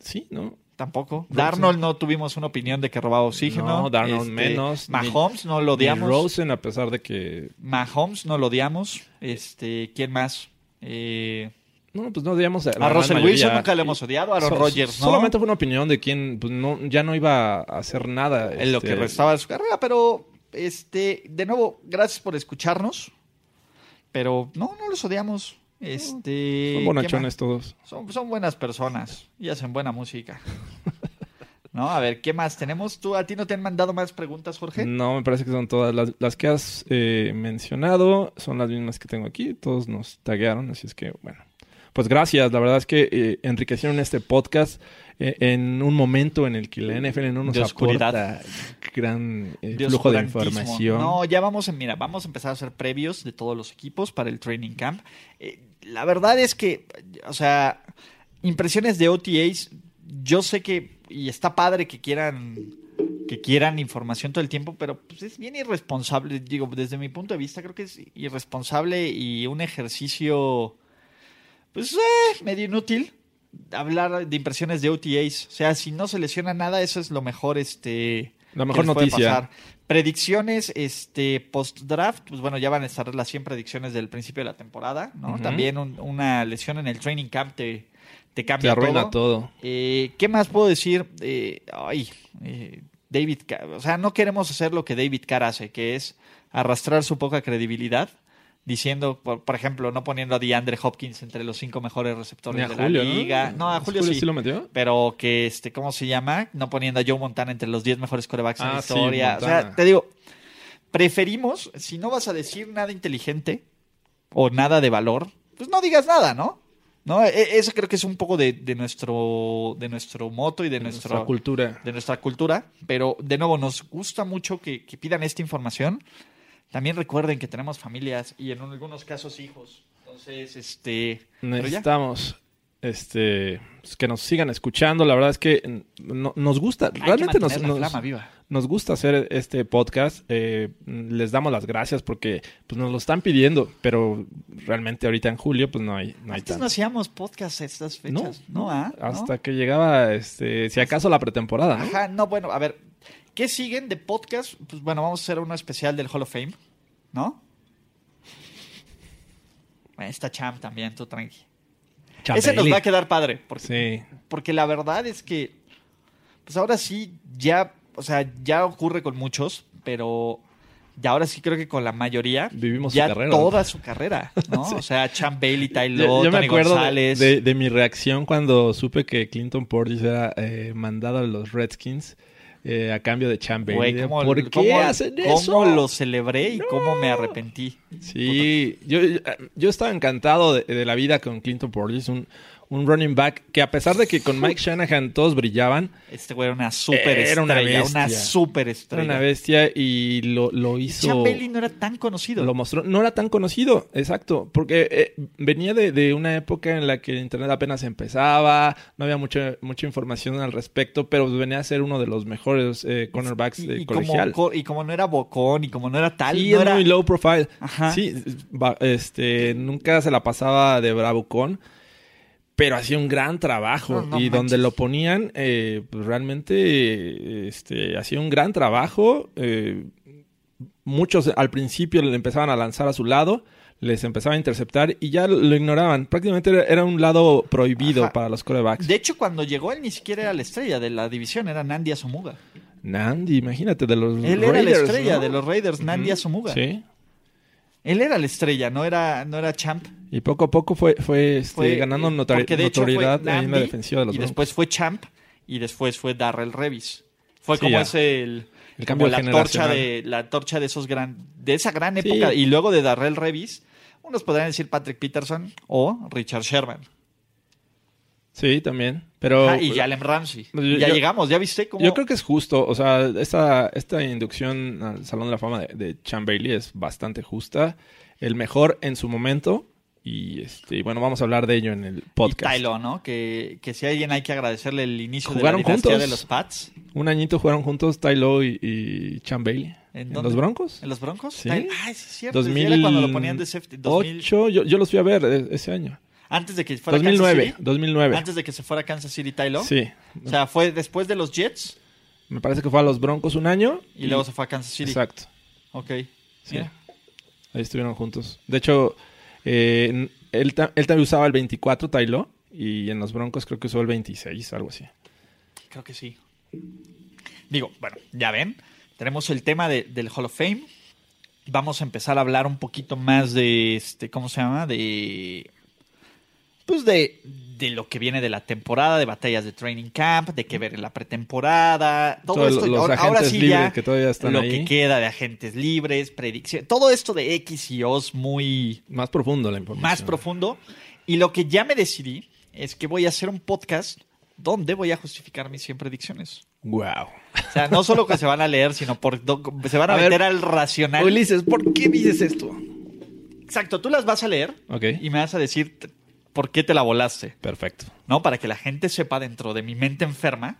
Sí, ¿no? Tampoco. Rosen. Darnold no tuvimos una opinión de que robaba oxígeno. No, Darnold Este, menos. Ni- Mahomes no lo Ni odiamos. Rosen, a pesar de que... Mahomes no lo odiamos. Este, ¿quién más? Eh, No, pues no odiamos a, a Russell mayoría. Wilson nunca le hemos odiado. A Aaron So- Rodgers, ¿no? Solamente fue una opinión de quien pues, no, ya no iba a hacer nada. en lo este, que restaba de su carrera, pero este, de nuevo, gracias por escucharnos. Pero no, no los odiamos. Este, Son ¿qué bonachones todos. Son, son buenas personas y hacen buena música. No, a ver, ¿qué más tenemos? ¿Tú a ti no te han mandado más preguntas, Jorge? No, me parece que son todas las, las que has eh, mencionado, son las mismas que tengo aquí, todos nos taguearon, así es que bueno. Pues gracias, la verdad es que eh, enriquecieron este podcast eh, en un momento en el que la NFL no nos De aporta gran eh, De flujo de información. No, ya vamos a, mira, vamos a empezar a hacer previos de todos los equipos para el training camp. Eh, la verdad es que, o sea, impresiones de OTAs, yo sé que, y está padre que quieran que quieran información todo el tiempo, pero pues es bien irresponsable, digo, desde mi punto de vista creo que es irresponsable y un ejercicio pues eh, medio inútil hablar de impresiones de OTAs, o sea, si no se lesiona nada, eso es lo mejor este La mejor noticia. pasar. Predicciones, este, post-draft, pues bueno, ya van a estar las 100 predicciones del principio de la temporada, ¿no? También un- una lesión en el training camp te, te cambia Te arruina todo. todo. Eh, ¿Qué más puedo decir? Eh, ay, eh, David Carr, o sea, no queremos hacer lo que David Carr hace, que es arrastrar su poca credibilidad, diciendo, por, por ejemplo, no poniendo a DeAndre Hopkins entre los cinco mejores receptores de Julio, la liga. No, a Julio, sí. lo metió? Pero que, este, ¿cómo se llama? No poniendo a Joe Montana entre los 10 mejores corebacks en Ah, la sí, historia. o sea, te digo, preferimos, si no vas a decir nada inteligente o nada de valor, pues no digas nada, ¿no? ¿No? E- Eso creo que es un poco de, de nuestro, de nuestro moto y de, Nuestra nuestro, cultura. de nuestra cultura. Pero, de nuevo, nos gusta mucho que, que pidan esta información. También recuerden que tenemos familias y en algunos casos hijos. Entonces, este... Necesitamos este pues, que nos sigan escuchando. La verdad es que no- nos gusta, Hay que realmente nos, nos- flama viva. nos gusta hacer este podcast. Eh, les damos las gracias porque pues, nos lo están pidiendo, pero realmente ahorita en julio pues no hay, no hay Antes tanto. no hacíamos podcast estas fechas. No, ¿ah? ¿No? Hasta que llegaba, este, si acaso la pretemporada. Ajá, no, bueno, a ver, ¿qué siguen de podcast? Pues bueno, vamos a hacer uno especial del Hall of Fame, ¿no? Está Champ también, tú tranqui. Ese nos va a quedar padre, porque, Sí. porque la verdad es que, pues ahora sí, ya, o sea, ya ocurre con muchos, pero ya ahora sí creo que con la mayoría, Vivimos su ya carrera. toda su carrera, ¿no? O sea, Champ Bailey, Ty Yo, yo me acuerdo de, González. de- de mi reacción cuando supe que Clinton Portis era eh, mandado a los Redskins eh, a cambio de Bailey. Güey, ¿cómo, ¿Por qué cómo- hacen cómo eso? lo celebré y cómo me arrepentí? Sí, yo, yo estaba encantado de, de la vida con Clinton Portis, un, un running back que a pesar de que con Mike Shanahan todos brillaban, Este güey era una super Era una estrella. bestia. Una super estrella. era una bestia y lo, lo hizo... Bailey no era tan conocido. Lo mostró. No era tan conocido, exacto. Porque eh, venía de, de una época en la que el internet apenas empezaba, no había mucha, mucha información al respecto, pero venía a ser uno de los mejores eh, cornerbacks y, de y colegial. como, co- y como no era bocón y como no era tal, Sí, no era... muy low profile. Ajá. Sí, este, nunca se la pasaba de bravucón, pero hacía un gran trabajo. No, no y manches. donde lo ponían, eh, pues realmente este, hacía un gran trabajo. eh, muchos al principio le empezaban a lanzar a su lado, les empezaba a interceptar y ya lo ignoraban. Prácticamente era, un lado prohibido Ajá. para los corebacks. De hecho, cuando llegó él ni siquiera era la estrella de la división, era Nandi Asomuga. Nandy, imagínate, de los Él era la Raiders, estrella ¿no? de los Raiders, Nandi. Asomuga. Sí. Él era la estrella, no era, no era Champ. Y poco a poco fue, fue, este, Fue, ganando eh, notori- de fue notoriedad ahí en la defensiva de los Y Broncos. después fue Champ y después fue Darrell Revis. Fue Sí, como ya. ese el, El como cambio la torcha de la torcha de esos gran de esa gran Sí. época y luego de Darrell Revis, unos podrían decir Patrick Peterson o Richard Sherman. Sí, también. Pero Ah, y Jalen Ramsey. Yo- ya yo- llegamos, ya viste cómo yo creo que es justo. O sea, esta, esta inducción al Salón de la Fama de, de Chan Bailey es bastante justa. El mejor en su momento. Y este, y bueno, vamos a hablar de ello en el y podcast. Tylo, ¿no? Que, que si a alguien hay que agradecerle el inicio ¿Jugaron de la juntos? de los Pats. Un añito jugaron juntos Ty Lowe y, y Chan Bailey. ¿En ¿En, los Broncos? ¿En los Broncos? Sí. Tylo- sí es cierto. sí, era cuando lo ponían de safety. 2000 2008, yo, yo los fui a ver eh, ese año. Antes de que fuera 2009, Kansas City. 2009. Antes de que se fuera a Kansas City Tylo. Sí. O sea, fue después de los Jets Me parece que fue a los Broncos un año. y, luego se fue a Kansas City. Exacto. Ok. Sí. Mira. Ahí estuvieron juntos. De hecho, eh, él, él también usaba el 24 Tylo y en los Broncos creo que usó el 26, algo así. Creo que sí. Digo, bueno, ya ven. Tenemos el tema de- del Hall of Fame. Vamos a empezar a hablar un poquito más de este, ¿cómo se llama? De. Pues de, de lo que viene de la temporada, de batallas de training camp, de qué ver en la pretemporada, todo esto. los ahora, ahora sí libres ya que todavía están lo ahí. que queda de agentes libres, predicción, todo esto de X y O's muy, Más profundo la información. más profundo. Y lo que ya me decidí es que voy a hacer un podcast donde voy a justificar mis 100 predicciones. Wow. O sea, no solo que se van a leer, sino por se van a, A ver, meter al racional. Ulises, ¿por qué dices esto? Exacto, tú las vas a leer y me vas a decir por qué te la volaste, Perfecto. ¿no? Para que la gente sepa dentro de mi mente enferma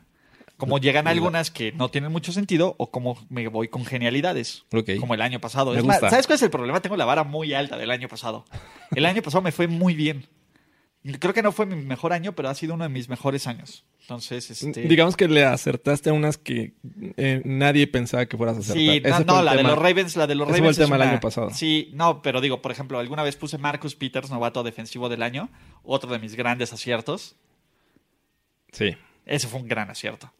cómo llegan algunas que no tienen mucho sentido o cómo me voy con genialidades. Ok. Como el año pasado. Es más. ¿Sabes cuál es el problema? Tengo la vara muy alta del año pasado. El año pasado me fue muy bien. Creo que no fue mi mejor año, pero ha sido uno de mis mejores años. Entonces, este... Digamos que le acertaste a unas que eh, nadie pensaba que fueras a acertar. Sí, no, no, la de los Ravens, la de los Ese fue Ravens. el tema una- año pasado. Sí, no, pero digo, por ejemplo, alguna vez puse Marcus Peters, novato defensivo del año, otro de mis grandes aciertos. Sí. Ese fue un gran acierto.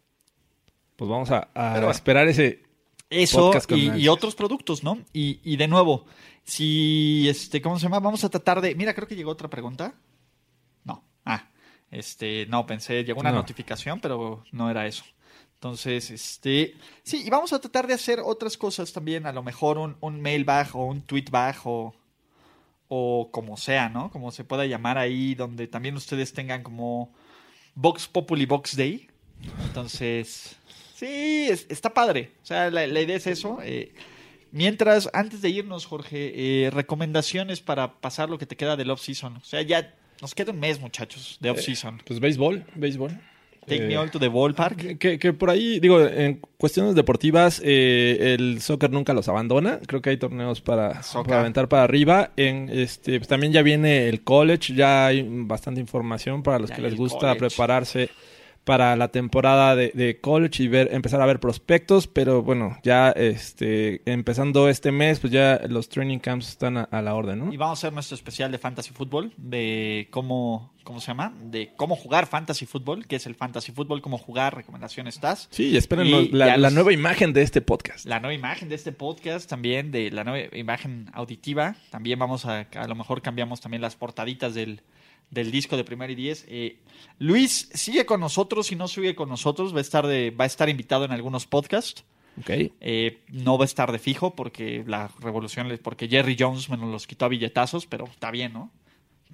Pues vamos a, a Pero bueno. esperar ese. Eso y, y otros productos, ¿no? Y, y de nuevo, si, este, ¿cómo se llama? Vamos a tratar de... Mira, creo que llegó otra pregunta. Este, no, pensé, llegó una No. notificación, pero no era eso. Entonces, este, sí, y vamos a tratar de hacer otras cosas también, a lo mejor un, un mailbag o un tweetbag o, o como sea, ¿no? Como se pueda llamar ahí, donde también ustedes tengan como Vox Populi Vox Day. Entonces, sí, es- está padre. O sea, la, la idea es eso. eh, mientras, antes de irnos, Jorge, eh, recomendaciones para pasar lo que te queda del off-season. O sea, ya nos queda un mes, muchachos, de off-season. Pues béisbol, béisbol. Take Eh, me all to the ballpark. Que, que- por ahí, digo, en cuestiones deportivas, eh, el soccer nunca los abandona. Creo que hay torneos para, para aventar para arriba. En este, pues también ya viene el college, ya hay bastante información para los Ya que les gusta college. prepararse para la temporada de, de college y ver, empezar a ver prospectos. Pero bueno, ya este, empezando este mes, pues ya los training camps están a, a la orden, ¿no? Y vamos a hacer nuestro especial de fantasy fútbol, de cómo, ¿cómo se llama? De cómo jugar fantasy fútbol, que es el fantasy fútbol, cómo jugar, recomendaciones estás. Sí, esperen Y la, nueva imagen de este podcast. La nueva imagen de este podcast, también de la nueva imagen auditiva. También vamos a, a lo mejor cambiamos también las portaditas del, del disco de Primero y Diez. Eh, Luis sigue con nosotros y no sigue con nosotros, va a estar, de, va a estar invitado en algunos podcasts. Ok. Eh, no va a estar de fijo porque la revolución, porque Jerry Jones me los quitó a billetazos, pero está bien, ¿no?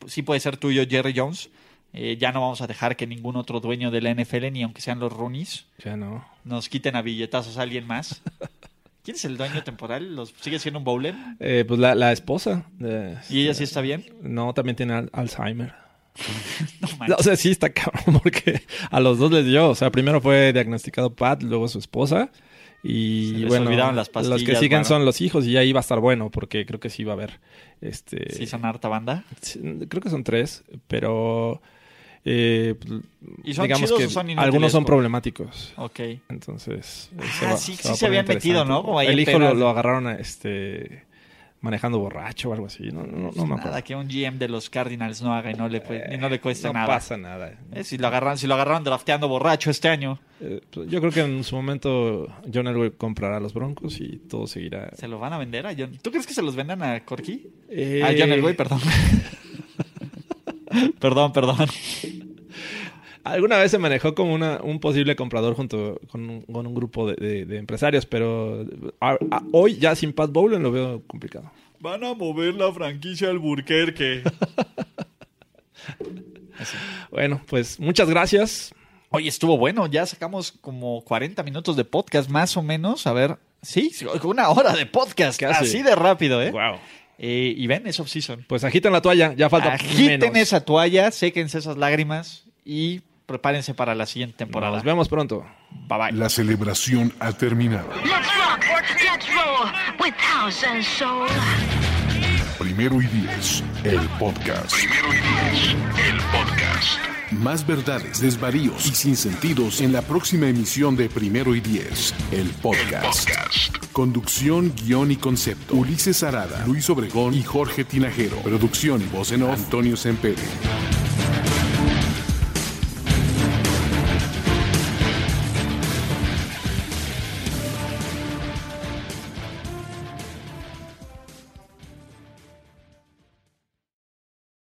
Sí puede ser tuyo Jerry Jones. Eh, ya no vamos a dejar que ningún otro dueño de la NFL, ni aunque sean los Roonies, Ya no. nos quiten a billetazos a alguien más. ¿Quién es el dueño temporal? ¿Los, ¿Sigue siendo un bowler? Eh, pues la, la esposa. de- ¿Y ella sí está bien? No, también tiene al- Alzheimer. No o sea, sí está cabrón porque a los dos les dio. O sea, primero fue diagnosticado Pat, luego su esposa. Se Y les bueno, olvidaron las los que pastillas, siguen mano. son los hijos y ahí va a estar bueno porque creo que sí va a haber. Este, Sí, son harta banda. creo que son tres, pero eh, ¿Y son digamos que o son algunos son problemáticos. Ok. Entonces, Ah, sí, va sí se habían metido. ¿no? Como ahí El hijo lo, lo agarraron a, este manejando borracho o algo así. No, no, no me acuerdo. Nada que un GM de los Cardinals no haga y no le, y no le cueste no nada. pasa nada. Eh, si, lo agarran, si lo agarraron drafteando borracho este año, Eh, pues, yo creo que en su momento John Elway comprará los Broncos y todo seguirá. ¿se lo van a vender a John? ¿Tú crees que se los vendan a Corky? Eh, A John Elway, perdón. perdón, perdón. Alguna vez se manejó como una, un posible comprador junto con un, con un grupo de, de- de empresarios, pero a- a- hoy ya sin Pat Bowlen lo veo complicado. Van a mover la franquicia al Burquerque. Bueno, pues muchas gracias. Oye, estuvo bueno. Ya sacamos como 40 minutos de podcast, más o menos. A ver. Sí, una hora de podcast. Casi. Así de rápido, ¿eh? Wow. Eh, y ven, es off-season. Pues agiten la toalla, ya falta Agiten menos. esa toalla, séquense esas lágrimas y prepárense para la siguiente temporada. Nos vemos pronto. Bye bye. La celebración ha terminado. Let's rock, let's roll with house and soul. Primero y diez, el podcast. Primero y diez, el podcast. Más verdades, desvaríos y sinsentidos en la próxima emisión de Primero y Diez, el podcast. Conducción, guion y concepto. Ulises Arada, Luis Obregón y Jorge Tinajero. Producción y voz en off, Antonio Sempere.